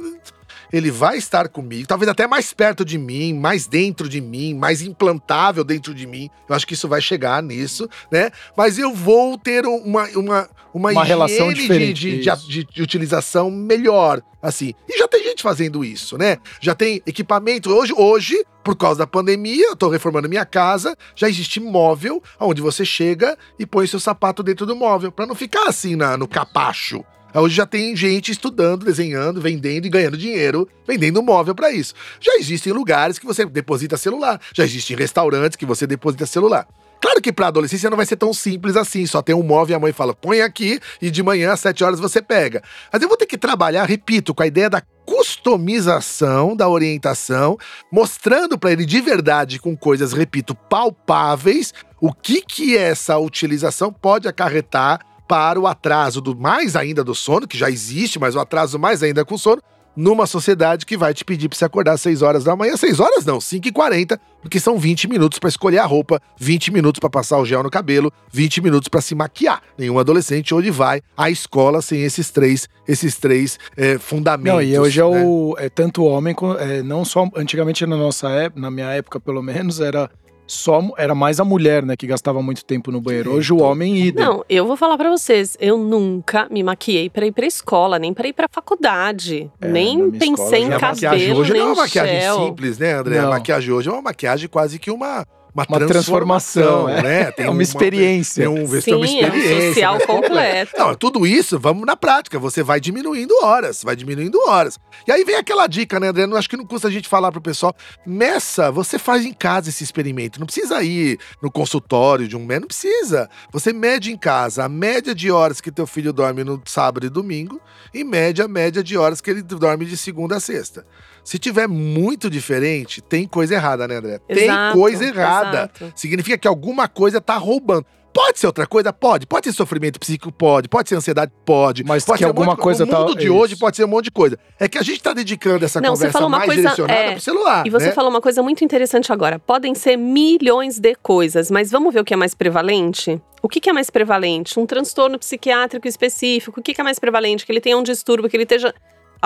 ele vai estar comigo, talvez até mais perto de mim, mais dentro de mim, mais implantável dentro de mim. Eu acho que isso vai chegar nisso, né? Mas eu vou ter uma, uma, uma, Uma relação diferente, de, de, de- de utilização melhor, assim. E já tem gente fazendo isso, né? Já tem equipamento. Hoje, hoje por causa da pandemia, eu tô reformando minha casa, já existe móvel onde você chega e põe seu sapato dentro do móvel, pra não ficar assim na, no capacho. Hoje já tem gente estudando, desenhando, vendendo e ganhando dinheiro, vendendo móvel pra isso. Já existem lugares que você deposita celular, já existem restaurantes que você deposita celular. Claro que pra adolescência não vai ser tão simples assim, só tem um móvel e a mãe fala, põe aqui e de manhã às 7 horas você pega. Mas eu vou ter que trabalhar, repito, com a ideia da customização da orientação, mostrando pra ele de verdade com coisas, repito, palpáveis, o que que essa utilização pode acarretar para o atraso do mais ainda do sono, que já existe, mas o atraso mais ainda com sono, numa sociedade que vai te pedir para você acordar às 6 horas da manhã. 6 horas não, 5 e 40, porque são 20 minutos para escolher a roupa, 20 minutos para passar o gel no cabelo, 20 minutos para se maquiar. Nenhum adolescente hoje vai à escola sem esses três, esses três é, fundamentos. Não, e hoje é né? o. É tanto homem, é, não só. Antigamente, na nossa época, na minha época, pelo menos, era só. Era mais a mulher, né, que gastava muito tempo no banheiro. Hoje o homem idem. Não, eu vou falar pra vocês, eu nunca me maquiei pra ir pra escola, nem pra ir pra faculdade, É, nem pensei escola em a maquiagem cabelo, hoje nem não é uma maquiagem gel. simples, né, André? A Não. maquiagem hoje é uma maquiagem quase que uma. Uma, Uma transformação, é. né? Tem É uma experiência. Tem um, Sim, tem uma é um experiência. social mais completa. completo. Não, tudo isso, vamos na prática. Você vai diminuindo horas, vai diminuindo horas. E aí vem aquela dica, né, André? Não acho que não custa a gente falar pro pessoal. Meça, você faz em casa esse experimento. Não precisa ir no consultório de um médico, não precisa. Você mede em casa a média de horas que teu filho dorme no sábado e domingo e mede a média de horas que ele dorme de segunda a sexta. Se tiver muito diferente, tem coisa errada, né, André? tem Exato, coisa errada. exato. Significa que alguma coisa tá roubando. Pode ser outra coisa? Pode. Pode ser sofrimento psíquico? Pode. Pode ser ansiedade? Pode. Mas pode que ser um alguma monte de coisa O tá- mundo de isso. hoje pode ser um monte de coisa. É que a gente tá dedicando essa Não, conversa mais coisa- direcionada é, pro celular. E você né? falou uma coisa muito interessante agora. Podem ser milhões de coisas, mas vamos ver o que é mais prevalente? O que, que é mais prevalente? Um transtorno psiquiátrico específico? O que, que é mais prevalente? Que ele tenha um distúrbio, que ele esteja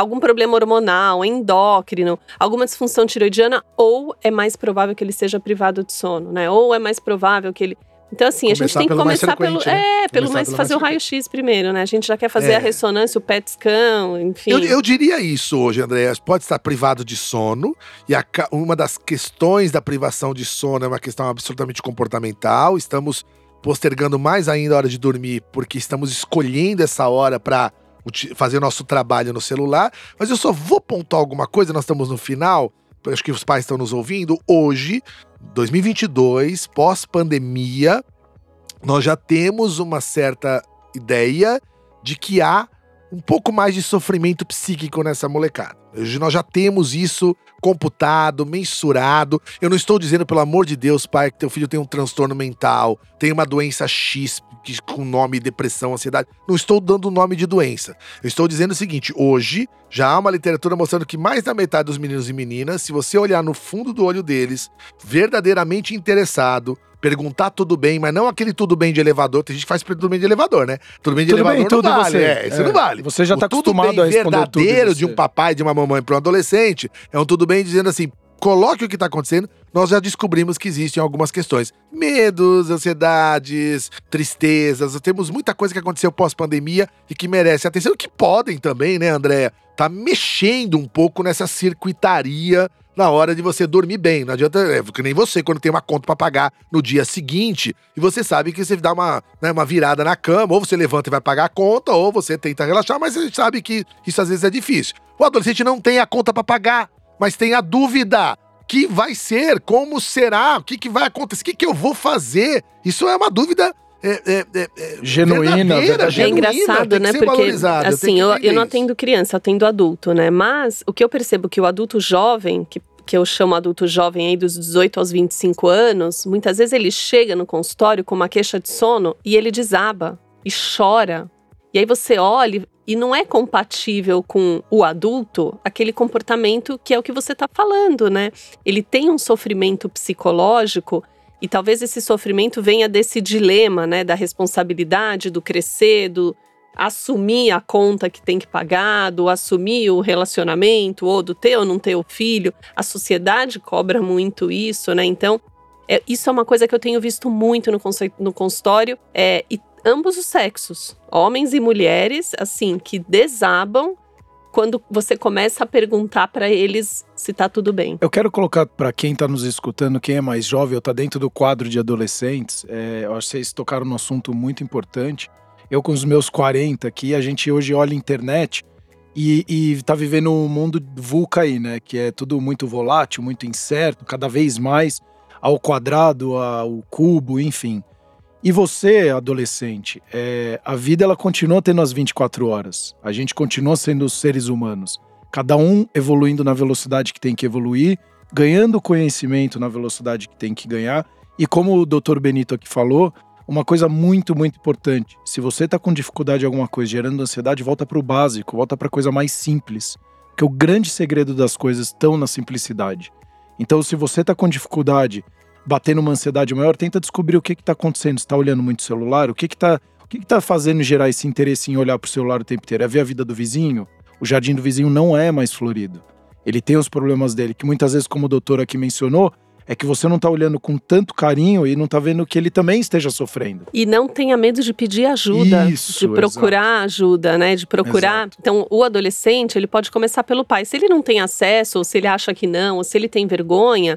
algum problema hormonal, endócrino, alguma disfunção tiroidiana, ou é mais provável que ele seja privado de sono, né? Ou é mais provável que ele. Então, assim, a gente Começar tem que começar pelo. né? É, pelo Começar mais pelo fazer mais o raio-x primeiro, né? A gente já quer fazer É. a ressonância, o PET scan, enfim. Eu, eu diria isso hoje, André. Pode estar privado de sono, e a uma das questões da privação de sono é uma questão absolutamente comportamental. Estamos postergando mais ainda a hora de dormir, porque estamos escolhendo essa hora para fazer nosso trabalho no celular. Mas eu só vou pontuar alguma coisa, nós estamos no final. Acho que os pais estão nos ouvindo. Hoje, 2022, pós-pandemia, nós já temos uma certa ideia de que há um pouco mais de sofrimento psíquico nessa molecada. Hoje nós já temos isso computado, mensurado. Eu não estou dizendo, pelo amor de Deus, pai, que teu filho tem um transtorno mental, tem uma doença X que, com nome depressão, ansiedade. Não estou dando nome de doença. Eu estou dizendo o seguinte: hoje já há uma literatura mostrando que mais da metade dos meninos e meninas, se você olhar no fundo do olho deles, verdadeiramente interessado, perguntar tudo bem, mas não aquele tudo bem de elevador. Tem gente que faz tudo bem de elevador, né? Tudo bem de Tudo bem, elevador tudo não vale. você. É, isso É. não vale. Você já tá tudo acostumado bem a responder tudo de verdadeiro de um papai de uma mamãe para um adolescente é um tudo bem dizendo assim: coloque o que tá acontecendo. Nós já descobrimos que existem algumas questões: medos, ansiedades, tristezas. Temos muita coisa que aconteceu pós-pandemia e que merece atenção, que podem também, né, Andréa? Tá mexendo um pouco nessa circuitaria na hora de você dormir bem. Não adianta, é que nem você, quando tem uma conta pra pagar no dia seguinte, e você sabe que você dá uma, né, uma virada na cama, ou você levanta e vai pagar a conta, ou você tenta relaxar, mas a gente sabe que isso às vezes é difícil. O adolescente não tem a conta pra pagar, mas tem a dúvida. Que vai ser? Como será? O que, que vai acontecer? O que, que eu vou fazer? Isso é uma dúvida é, é, é, é Genuína, verdadeira, verdadeira. É genuína, engraçado, tem que né? ser Porque, assim, eu, eu não atendo criança, eu atendo adulto, né? Mas o que eu percebo que o adulto jovem, que, que eu chamo adulto jovem aí dos 18 aos 25 anos, muitas vezes ele chega no consultório com uma queixa de sono e ele desaba e chora. E aí você olha e não é compatível com o adulto aquele comportamento que é o que você está falando, né? Ele tem um sofrimento psicológico e talvez esse sofrimento venha desse dilema, né, da responsabilidade, do crescer, do assumir a conta que tem que pagar, do assumir o relacionamento, ou do ter ou não ter o filho. A sociedade cobra muito isso, né? Então, é, isso é uma coisa que eu tenho visto muito no, no consultório, é, e ambos os sexos, homens e mulheres, assim, que desabam quando você começa a perguntar para eles se tá tudo bem. Eu quero colocar para quem tá nos escutando, quem é mais jovem ou tá dentro do quadro de adolescentes, é, eu acho que vocês tocaram num assunto muito importante. Eu com os meus 40 aqui, a gente hoje olha a internet e, e tá vivendo um mundo VUCA aí, né? Que é tudo muito volátil, muito incerto, cada vez mais ao quadrado, ao cubo, enfim. E você, adolescente, é, a vida ela continua tendo as 24 horas. A gente continua sendo seres humanos. Cada um evoluindo na velocidade que tem que evoluir, ganhando conhecimento na velocidade que tem que ganhar. E como o Dr. Benito aqui falou, uma coisa muito, muito importante. Se você está com dificuldade em alguma coisa, gerando ansiedade, volta para o básico, volta para a coisa mais simples. Porque o grande segredo das coisas estão na simplicidade. Então, se você está com dificuldade bater numa ansiedade maior, tenta descobrir o que está acontecendo. Você está olhando muito o celular? O que está o que está fazendo gerar esse interesse em olhar para o celular o tempo inteiro? É ver a vida do vizinho? O jardim do vizinho não é mais florido. Ele tem os problemas dele, que muitas vezes, como o doutor aqui mencionou, é que você não está olhando com tanto carinho e não está vendo que ele também esteja sofrendo. E não tenha medo de pedir ajuda, Isso, de procurar exato. ajuda, né? De procurar. Exato. Então, o adolescente, ele pode começar pelo pai. Se ele não tem acesso, ou se ele acha que não, ou se ele tem vergonha,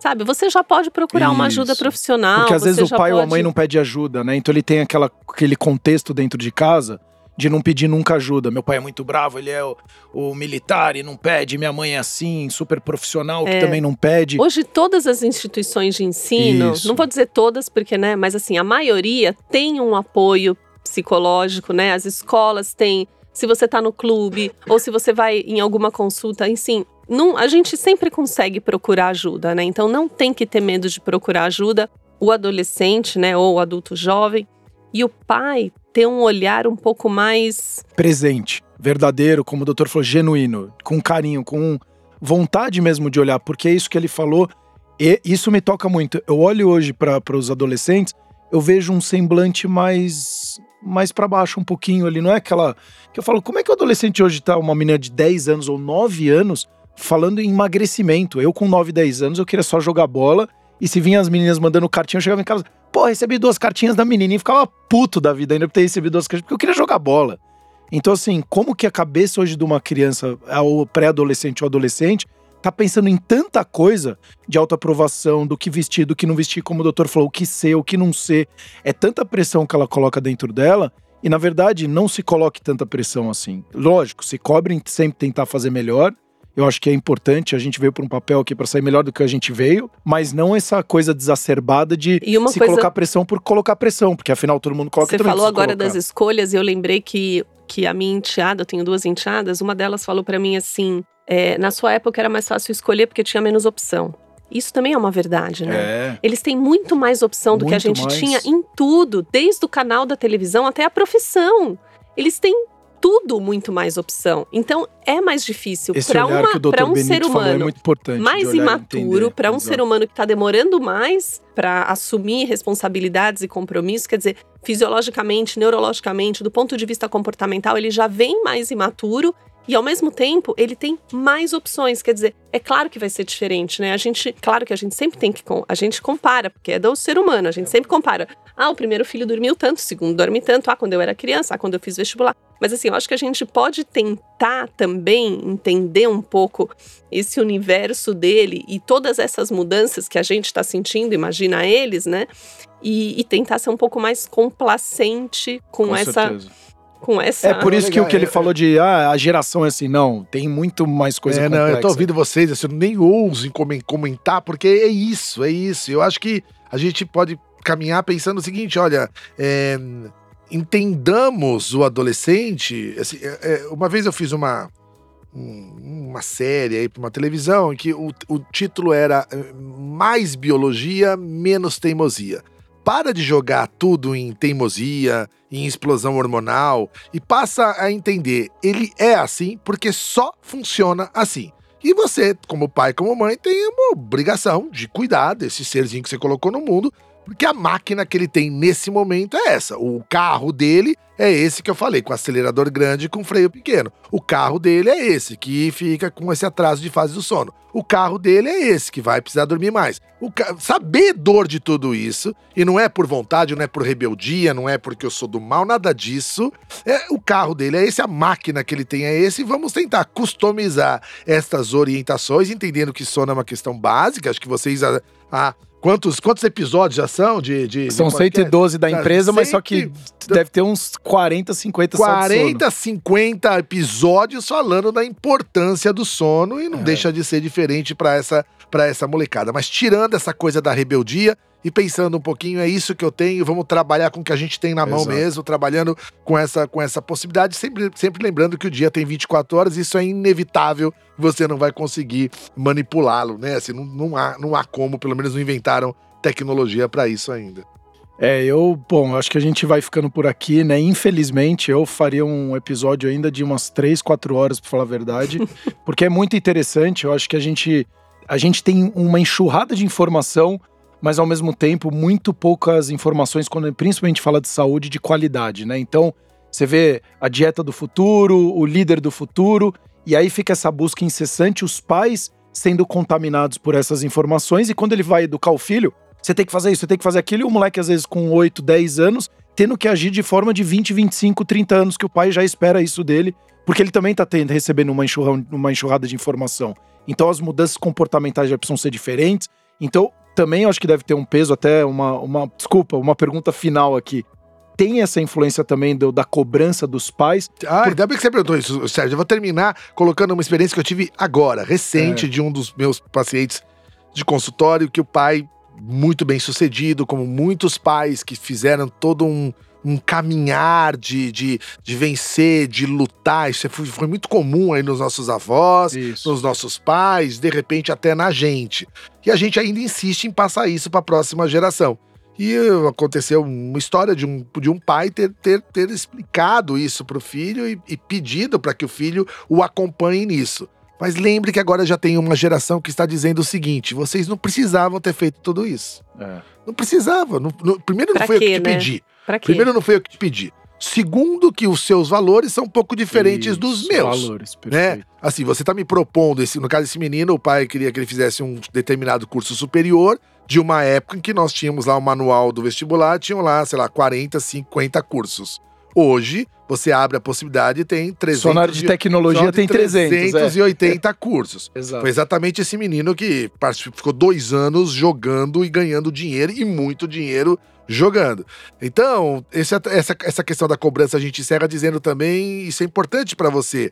Sabe, você já pode procurar uma ajuda Isso. profissional. Porque às vezes o pai ou a pode- mãe não pede ajuda, né? Então ele tem aquela, aquele contexto dentro de casa de não pedir nunca ajuda. Meu pai é muito bravo, ele é o, o militar e não pede. Minha mãe é assim, super profissional, que É. também não pede. Hoje, todas as instituições de ensino, Isso. não vou dizer todas, porque, né, mas assim, a maioria tem um apoio psicológico, né? As escolas têm. Se você tá no clube, ou se você vai em alguma consulta, enfim, não, a gente sempre consegue procurar ajuda, né? Então não tem que ter medo de procurar ajuda. O adolescente, né, ou o adulto jovem, e o pai ter um olhar um pouco mais Presente, verdadeiro, como o doutor falou, genuíno, com carinho, com vontade mesmo de olhar, porque é isso que ele falou. E isso me toca muito. Eu olho hoje para os adolescentes, eu vejo um semblante mais mais para baixo um pouquinho ali, não é aquela que eu falo, como é que o adolescente hoje tá uma menina de 10 anos ou 9 anos falando em emagrecimento? Eu com 9, 10 anos eu queria só jogar bola e se vinha as meninas mandando cartinha, eu chegava em casa, pô, recebi duas cartinhas da menininha e ficava puto da vida ainda por ter recebido duas cartinhas, porque eu queria jogar bola. Então, assim, como que a cabeça hoje de uma criança, ou pré-adolescente ou adolescente, tá pensando em tanta coisa de autoaprovação, do que vestir, do que não vestir, como o doutor falou, o que ser, o que não ser. É tanta pressão que ela coloca dentro dela, e na verdade não se coloque tanta pressão assim. Lógico, se cobrem sempre tentar fazer melhor. Eu acho que é importante, a gente veio para um papel aqui para sair melhor do que a gente veio, mas não essa coisa desacerbada de E se coisa- colocar pressão por colocar pressão, porque afinal todo mundo coloca Você falou agora colocar. das escolhas e eu lembrei que, que a minha enteada, eu tenho duas enteadas, uma delas falou pra mim assim: é, na sua época era mais fácil escolher porque tinha menos opção. Isso também é uma verdade, né? É. Eles têm muito mais opção do que a Muito gente mais. tinha em tudo, desde o canal da televisão até a profissão. Eles têm tudo muito mais opção. Então é mais difícil para um Benito ser é humano de mais imaturo para um Exato. ser humano que está demorando mais para assumir responsabilidades e compromissos, quer dizer, fisiologicamente, neurologicamente, do ponto de vista comportamental, ele já vem mais imaturo e ao mesmo tempo ele tem mais opções, quer dizer, é claro que vai ser diferente, né? A gente, claro que a gente sempre tem que a gente compara, porque é do ser humano, a gente sempre compara. Ah, o primeiro filho dormiu tanto, o segundo dorme tanto, ah, quando eu era criança, ah, quando eu fiz vestibular. Mas assim, eu acho que a gente pode tentar também entender um pouco esse universo dele e todas essas mudanças que a gente está sentindo, imagina eles, né? E, e tentar ser um pouco mais complacente com, Com essa. certeza. Com essa. É por isso que o que ele falou de ah, a geração é assim, não, tem muito mais coisa é, não, eu tô ouvindo vocês, assim, eu nem ouso comentar, porque é isso, é isso. Eu acho que a gente pode caminhar pensando o seguinte: olha, é, entendamos o adolescente. assim, é, é, uma vez eu fiz uma, um- uma série aí para uma televisão em que o, o título era é, Mais Biologia, Menos Teimosia. para de jogar tudo em teimosia, em explosão hormonal e passa a entender, ele é assim porque só funciona assim. E você, como pai, como mãe, tem uma obrigação de cuidar desse serzinho que você colocou no mundo, porque a máquina que ele tem nesse momento é essa. O carro dele é esse que eu falei, com acelerador grande e com freio pequeno. O carro dele é esse, que fica com esse atraso de fase do sono. O carro dele é esse, que vai precisar dormir mais. O ca... Sabedor de tudo isso, e não é por vontade, não é por rebeldia, não é porque eu sou do mal, nada disso. É, o carro dele é esse, a máquina que ele tem é esse, e vamos tentar customizar estas orientações, entendendo que sono é uma questão básica. Acho que vocês. A, a Quantos, quantos episódios já são de. de são de 112 da empresa, mas só que deve ter uns 40, 50 40, 50 episódios falando da importância do sono e não é. deixa de ser diferente para essa, essa molecada. Mas tirando essa coisa da rebeldia, e pensando um pouquinho, é isso que eu tenho, vamos trabalhar com o que a gente tem na mão Exato. mesmo, trabalhando com essa, com essa possibilidade, sempre, sempre lembrando que o dia tem 24 horas, isso é inevitável, você não vai conseguir manipulá-lo, né? Assim, não, não, há, não há como, pelo menos não inventaram tecnologia para isso ainda. É, eu, bom, acho que a gente vai ficando por aqui, né? Infelizmente, eu faria um episódio ainda de umas 3, 4 horas, para falar a verdade, porque é muito interessante. Eu acho que a gente, a gente tem uma enxurrada de informação mas ao mesmo tempo muito poucas informações quando principalmente fala de saúde de qualidade, né? Então, você vê a dieta do futuro, o líder do futuro, e aí fica essa busca incessante, os pais sendo contaminados por essas informações, e quando ele vai educar o filho, você tem que fazer isso, você tem que fazer aquilo, e o moleque, às vezes, com 8, 10 anos, tendo que agir de forma de 20, 25, 30 anos, que o pai já espera isso dele, porque ele também está recebendo uma enxurrada, uma enxurrada de informação. Então as mudanças comportamentais já precisam ser diferentes. Então, também acho que deve ter um peso, até uma, uma desculpa, uma pergunta final aqui. Tem essa influência também do, da cobrança dos pais? Ah, por... ainda bem que você perguntou isso, Sérgio. Eu vou terminar colocando uma experiência que eu tive agora, recente, é. de um dos meus pacientes de consultório, que o pai, muito bem sucedido, como muitos pais que fizeram todo um, um caminhar de, de, de vencer, de lutar. Isso foi, foi muito comum aí nos nossos avós, isso. nos nossos pais, de repente até na gente. E a gente ainda insiste em passar isso para a próxima geração. E aconteceu uma história de um, de um pai ter, ter, ter explicado isso para o filho e, e pedido para que o filho o acompanhe nisso. Mas lembre que agora já tem uma geração que está dizendo o seguinte: vocês não precisavam ter feito tudo isso. É. Não precisava. Não, não, primeiro não foi quê, eu que te né? pedi. Primeiro não foi eu que te pedi. Segundo, que os seus valores são um pouco diferentes Isso, dos meus. Valores, né? perfeito. Né? Assim, você está me propondo, esse, no caso desse menino, o pai queria que ele fizesse um determinado curso superior de uma época em que nós tínhamos lá o manual do vestibular, tinham lá, sei lá, 40, 50 cursos. Hoje, você abre a possibilidade e tem 300. Só na área de tecnologia tem 300. 380 é. cursos. Exato. Foi exatamente esse menino que ficou dois anos jogando e ganhando dinheiro e muito dinheiro jogando. Então, esse, essa, essa questão da cobrança a gente encerra dizendo também, isso é importante para você.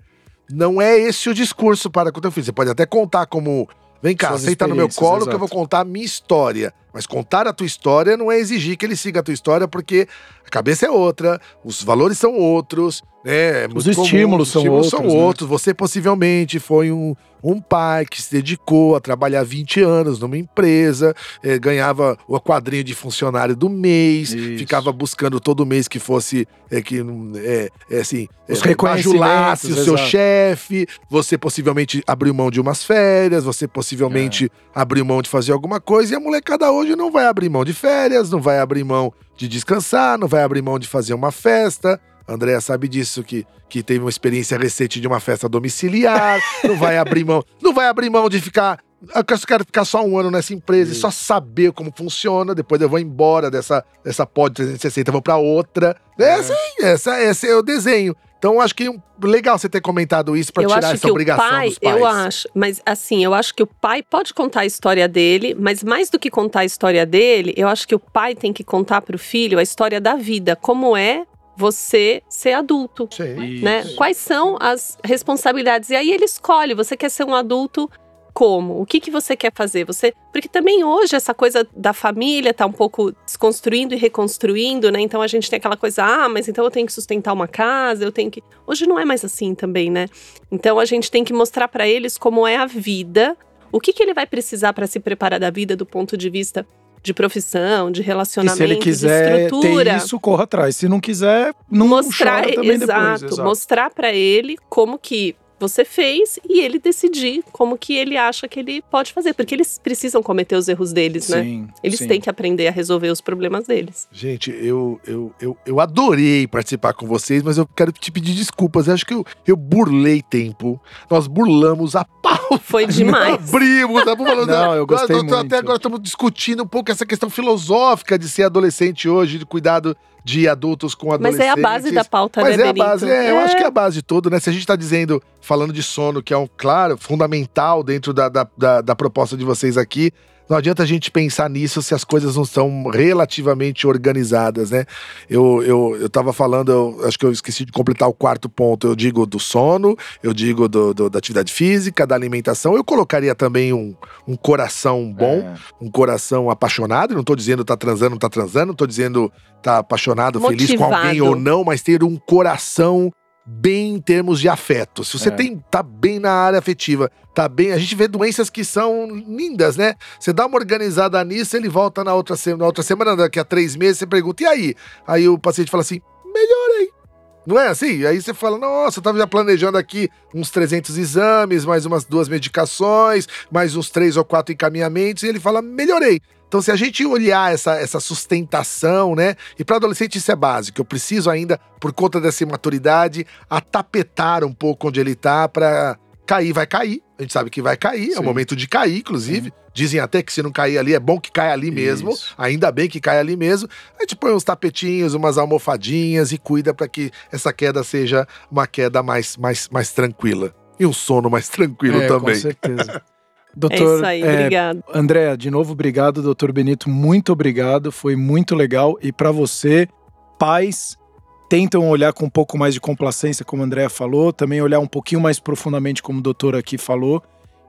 Não é esse o discurso para com o teu filho. Você pode até contar como Vem cá, senta no meu colo exato. que eu vou contar a minha história. Mas contar a tua história não é exigir que ele siga a tua história, porque a cabeça é outra, os valores são outros, né? É os estímulos, os estímulos são, outros, são né? outros. Você possivelmente foi um, um pai que se dedicou a trabalhar 20 anos numa empresa, eh, ganhava o quadrinho de funcionário do mês, Isso. ficava buscando todo mês que fosse eh, que é, é assim, os é, bajulasse o seu chefe, você possivelmente abriu mão de umas férias, você possivelmente é. abriu mão de fazer alguma coisa, e a molecada hoje não vai abrir mão de férias, não vai abrir mão de descansar, não vai abrir mão de fazer uma festa. Andréa sabe disso, que, que teve uma experiência recente de uma festa domiciliar, não vai abrir mão, não vai abrir mão de ficar. Eu quero ficar só um ano nessa empresa Isso. e só saber como funciona. Depois eu vou embora dessa, dessa pod 360, vou para outra. É. Essa, essa, esse é o desenho. Então, acho que é legal você ter comentado isso para tirar essa obrigação pai, dos pais. Eu acho, mas assim, eu acho que o pai pode contar a história dele, mas mais do que contar a história dele, eu acho que o pai tem que contar para o filho a história da vida, como é você ser adulto, Sim. né? Quais são as responsabilidades? E aí ele escolhe, você quer ser um adulto como? O que, que você quer fazer? Você, porque também hoje essa coisa da família tá um pouco desconstruindo e reconstruindo, né? Então a gente tem aquela coisa, ah, mas então eu tenho que sustentar uma casa, eu tenho que. Hoje não é mais assim também, né? Então a gente tem que mostrar para eles como é a vida, o que, que ele vai precisar para se preparar da vida do ponto de vista de profissão, de E relacionamento, se ele de quiser estrutura. ter isso, corra atrás. Se não quiser, não mostrar, chora também exato, depois. mostrar pra ele como que você fez e ele decidir como que ele acha que ele pode fazer, porque eles precisam cometer os erros deles, né? Sim, Eles sim. têm que aprender a resolver os problemas deles. Gente, eu, eu, eu, eu adorei participar com vocês, mas eu quero te pedir desculpas. Eu acho que eu, eu burlei tempo. Nós burlamos a pauta. Foi demais. Abrimos, tá falando. Não, eu gostei nós- muito. Até agora estamos discutindo um pouco essa questão filosófica de ser adolescente hoje, de cuidado de adultos com Mas adolescentes. é a base da pauta, Mas né, é a base, é, eu acho que é a base de tudo, né? Se a gente tá dizendo, falando de sono, que é um, claro, fundamental dentro da, da, da, da proposta de vocês aqui, não adianta a gente pensar nisso se as coisas não são relativamente organizadas, né? Eu, eu, eu tava falando, eu acho que eu esqueci de completar o quarto ponto. Eu digo do sono, eu digo do, do- da atividade física, da alimentação. Eu colocaria também um, um coração bom, É. um coração apaixonado. Não tô dizendo tá transando, não tá transando, não tô dizendo tá apaixonado, feliz com alguém Motivado. ou não, mas ter um coração bem em termos de afeto. Se você É. tem tá bem na área afetiva, tá bem, a gente vê doenças que são lindas, né? Você dá uma organizada nisso, ele volta na outra, na outra semana, daqui a três meses, você pergunta, e aí? Aí o paciente fala assim, melhorei. Não é assim? Aí você fala, nossa, eu tava já planejando aqui uns 300 exames, mais umas duas medicações, mais uns três ou quatro encaminhamentos, e ele fala, melhorei. Então, se a gente olhar essa, essa sustentação, né? E para adolescente isso é básico. Eu preciso ainda, por conta dessa imaturidade, atapetar um pouco onde ele tá para cair, vai cair. A gente sabe que vai cair, é Sim. o momento de cair, inclusive. Dizem até que se não cair ali, é bom que caia ali mesmo. Isso. Ainda bem que cai ali mesmo. A gente põe uns tapetinhos, umas almofadinhas e cuida para que essa queda seja uma queda mais, mais, mais tranquila. E um sono mais tranquilo É, também. Com certeza. É Doutor, isso aí, é, obrigado. Andréa, de novo, obrigado. Doutor Benito, muito obrigado. Foi muito legal. E para você, pais, tentam olhar com um pouco mais de complacência, como a Andréa falou, também olhar um pouquinho mais profundamente, como o doutor aqui falou,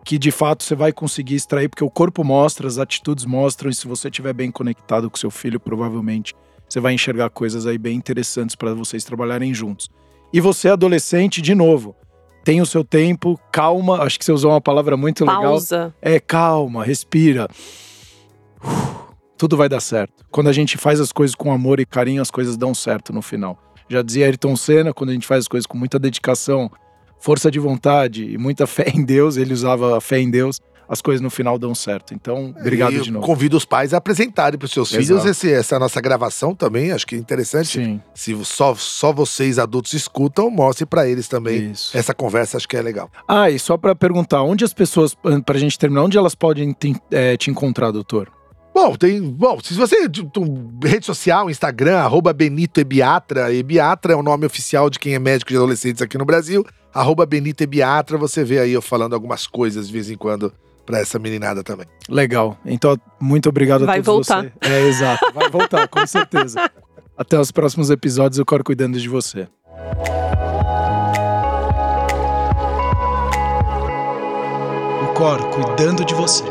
que de fato você vai conseguir extrair, porque o corpo mostra, as atitudes mostram, e se você estiver bem conectado com seu filho, provavelmente você vai enxergar coisas aí bem interessantes para vocês trabalharem juntos. E você, adolescente, de novo, tem o seu tempo, calma, acho que você usou uma palavra muito legal. Pausa. É, calma, respira. Uf, Tudo vai dar certo. Quando a gente faz as coisas com amor e carinho, as coisas dão certo no final. Já dizia Ayrton Senna, quando a gente faz as coisas com muita dedicação, força de vontade e muita fé em Deus, ele usava a fé em Deus, as coisas no final dão certo. Então, obrigado E de novo. Convido os pais a apresentarem para os seus Exato. filhos esse- essa nossa gravação também. Acho que é interessante. Sim, Se só, só vocês adultos escutam, mostre para eles também isso. essa conversa. Acho que é legal. Ah, e só para perguntar, onde as pessoas, pra gente terminar, onde elas podem te, eh, te encontrar, doutor? Bom, tem. Bom, se você. Rede social, Instagram, arroba Benito Ebiatra. Ebiatra é o nome oficial de quem é médico de adolescentes aqui no Brasil. Arroba Benito Ebiatra, você vê aí eu falando algumas coisas de vez em quando pra essa meninada também. Legal. Então, muito obrigado Vai a todos voltar. vocês. É, exato. Vai voltar, com certeza. Até os próximos episódios, eu quero cuidando de você. O Cor cuidando de você.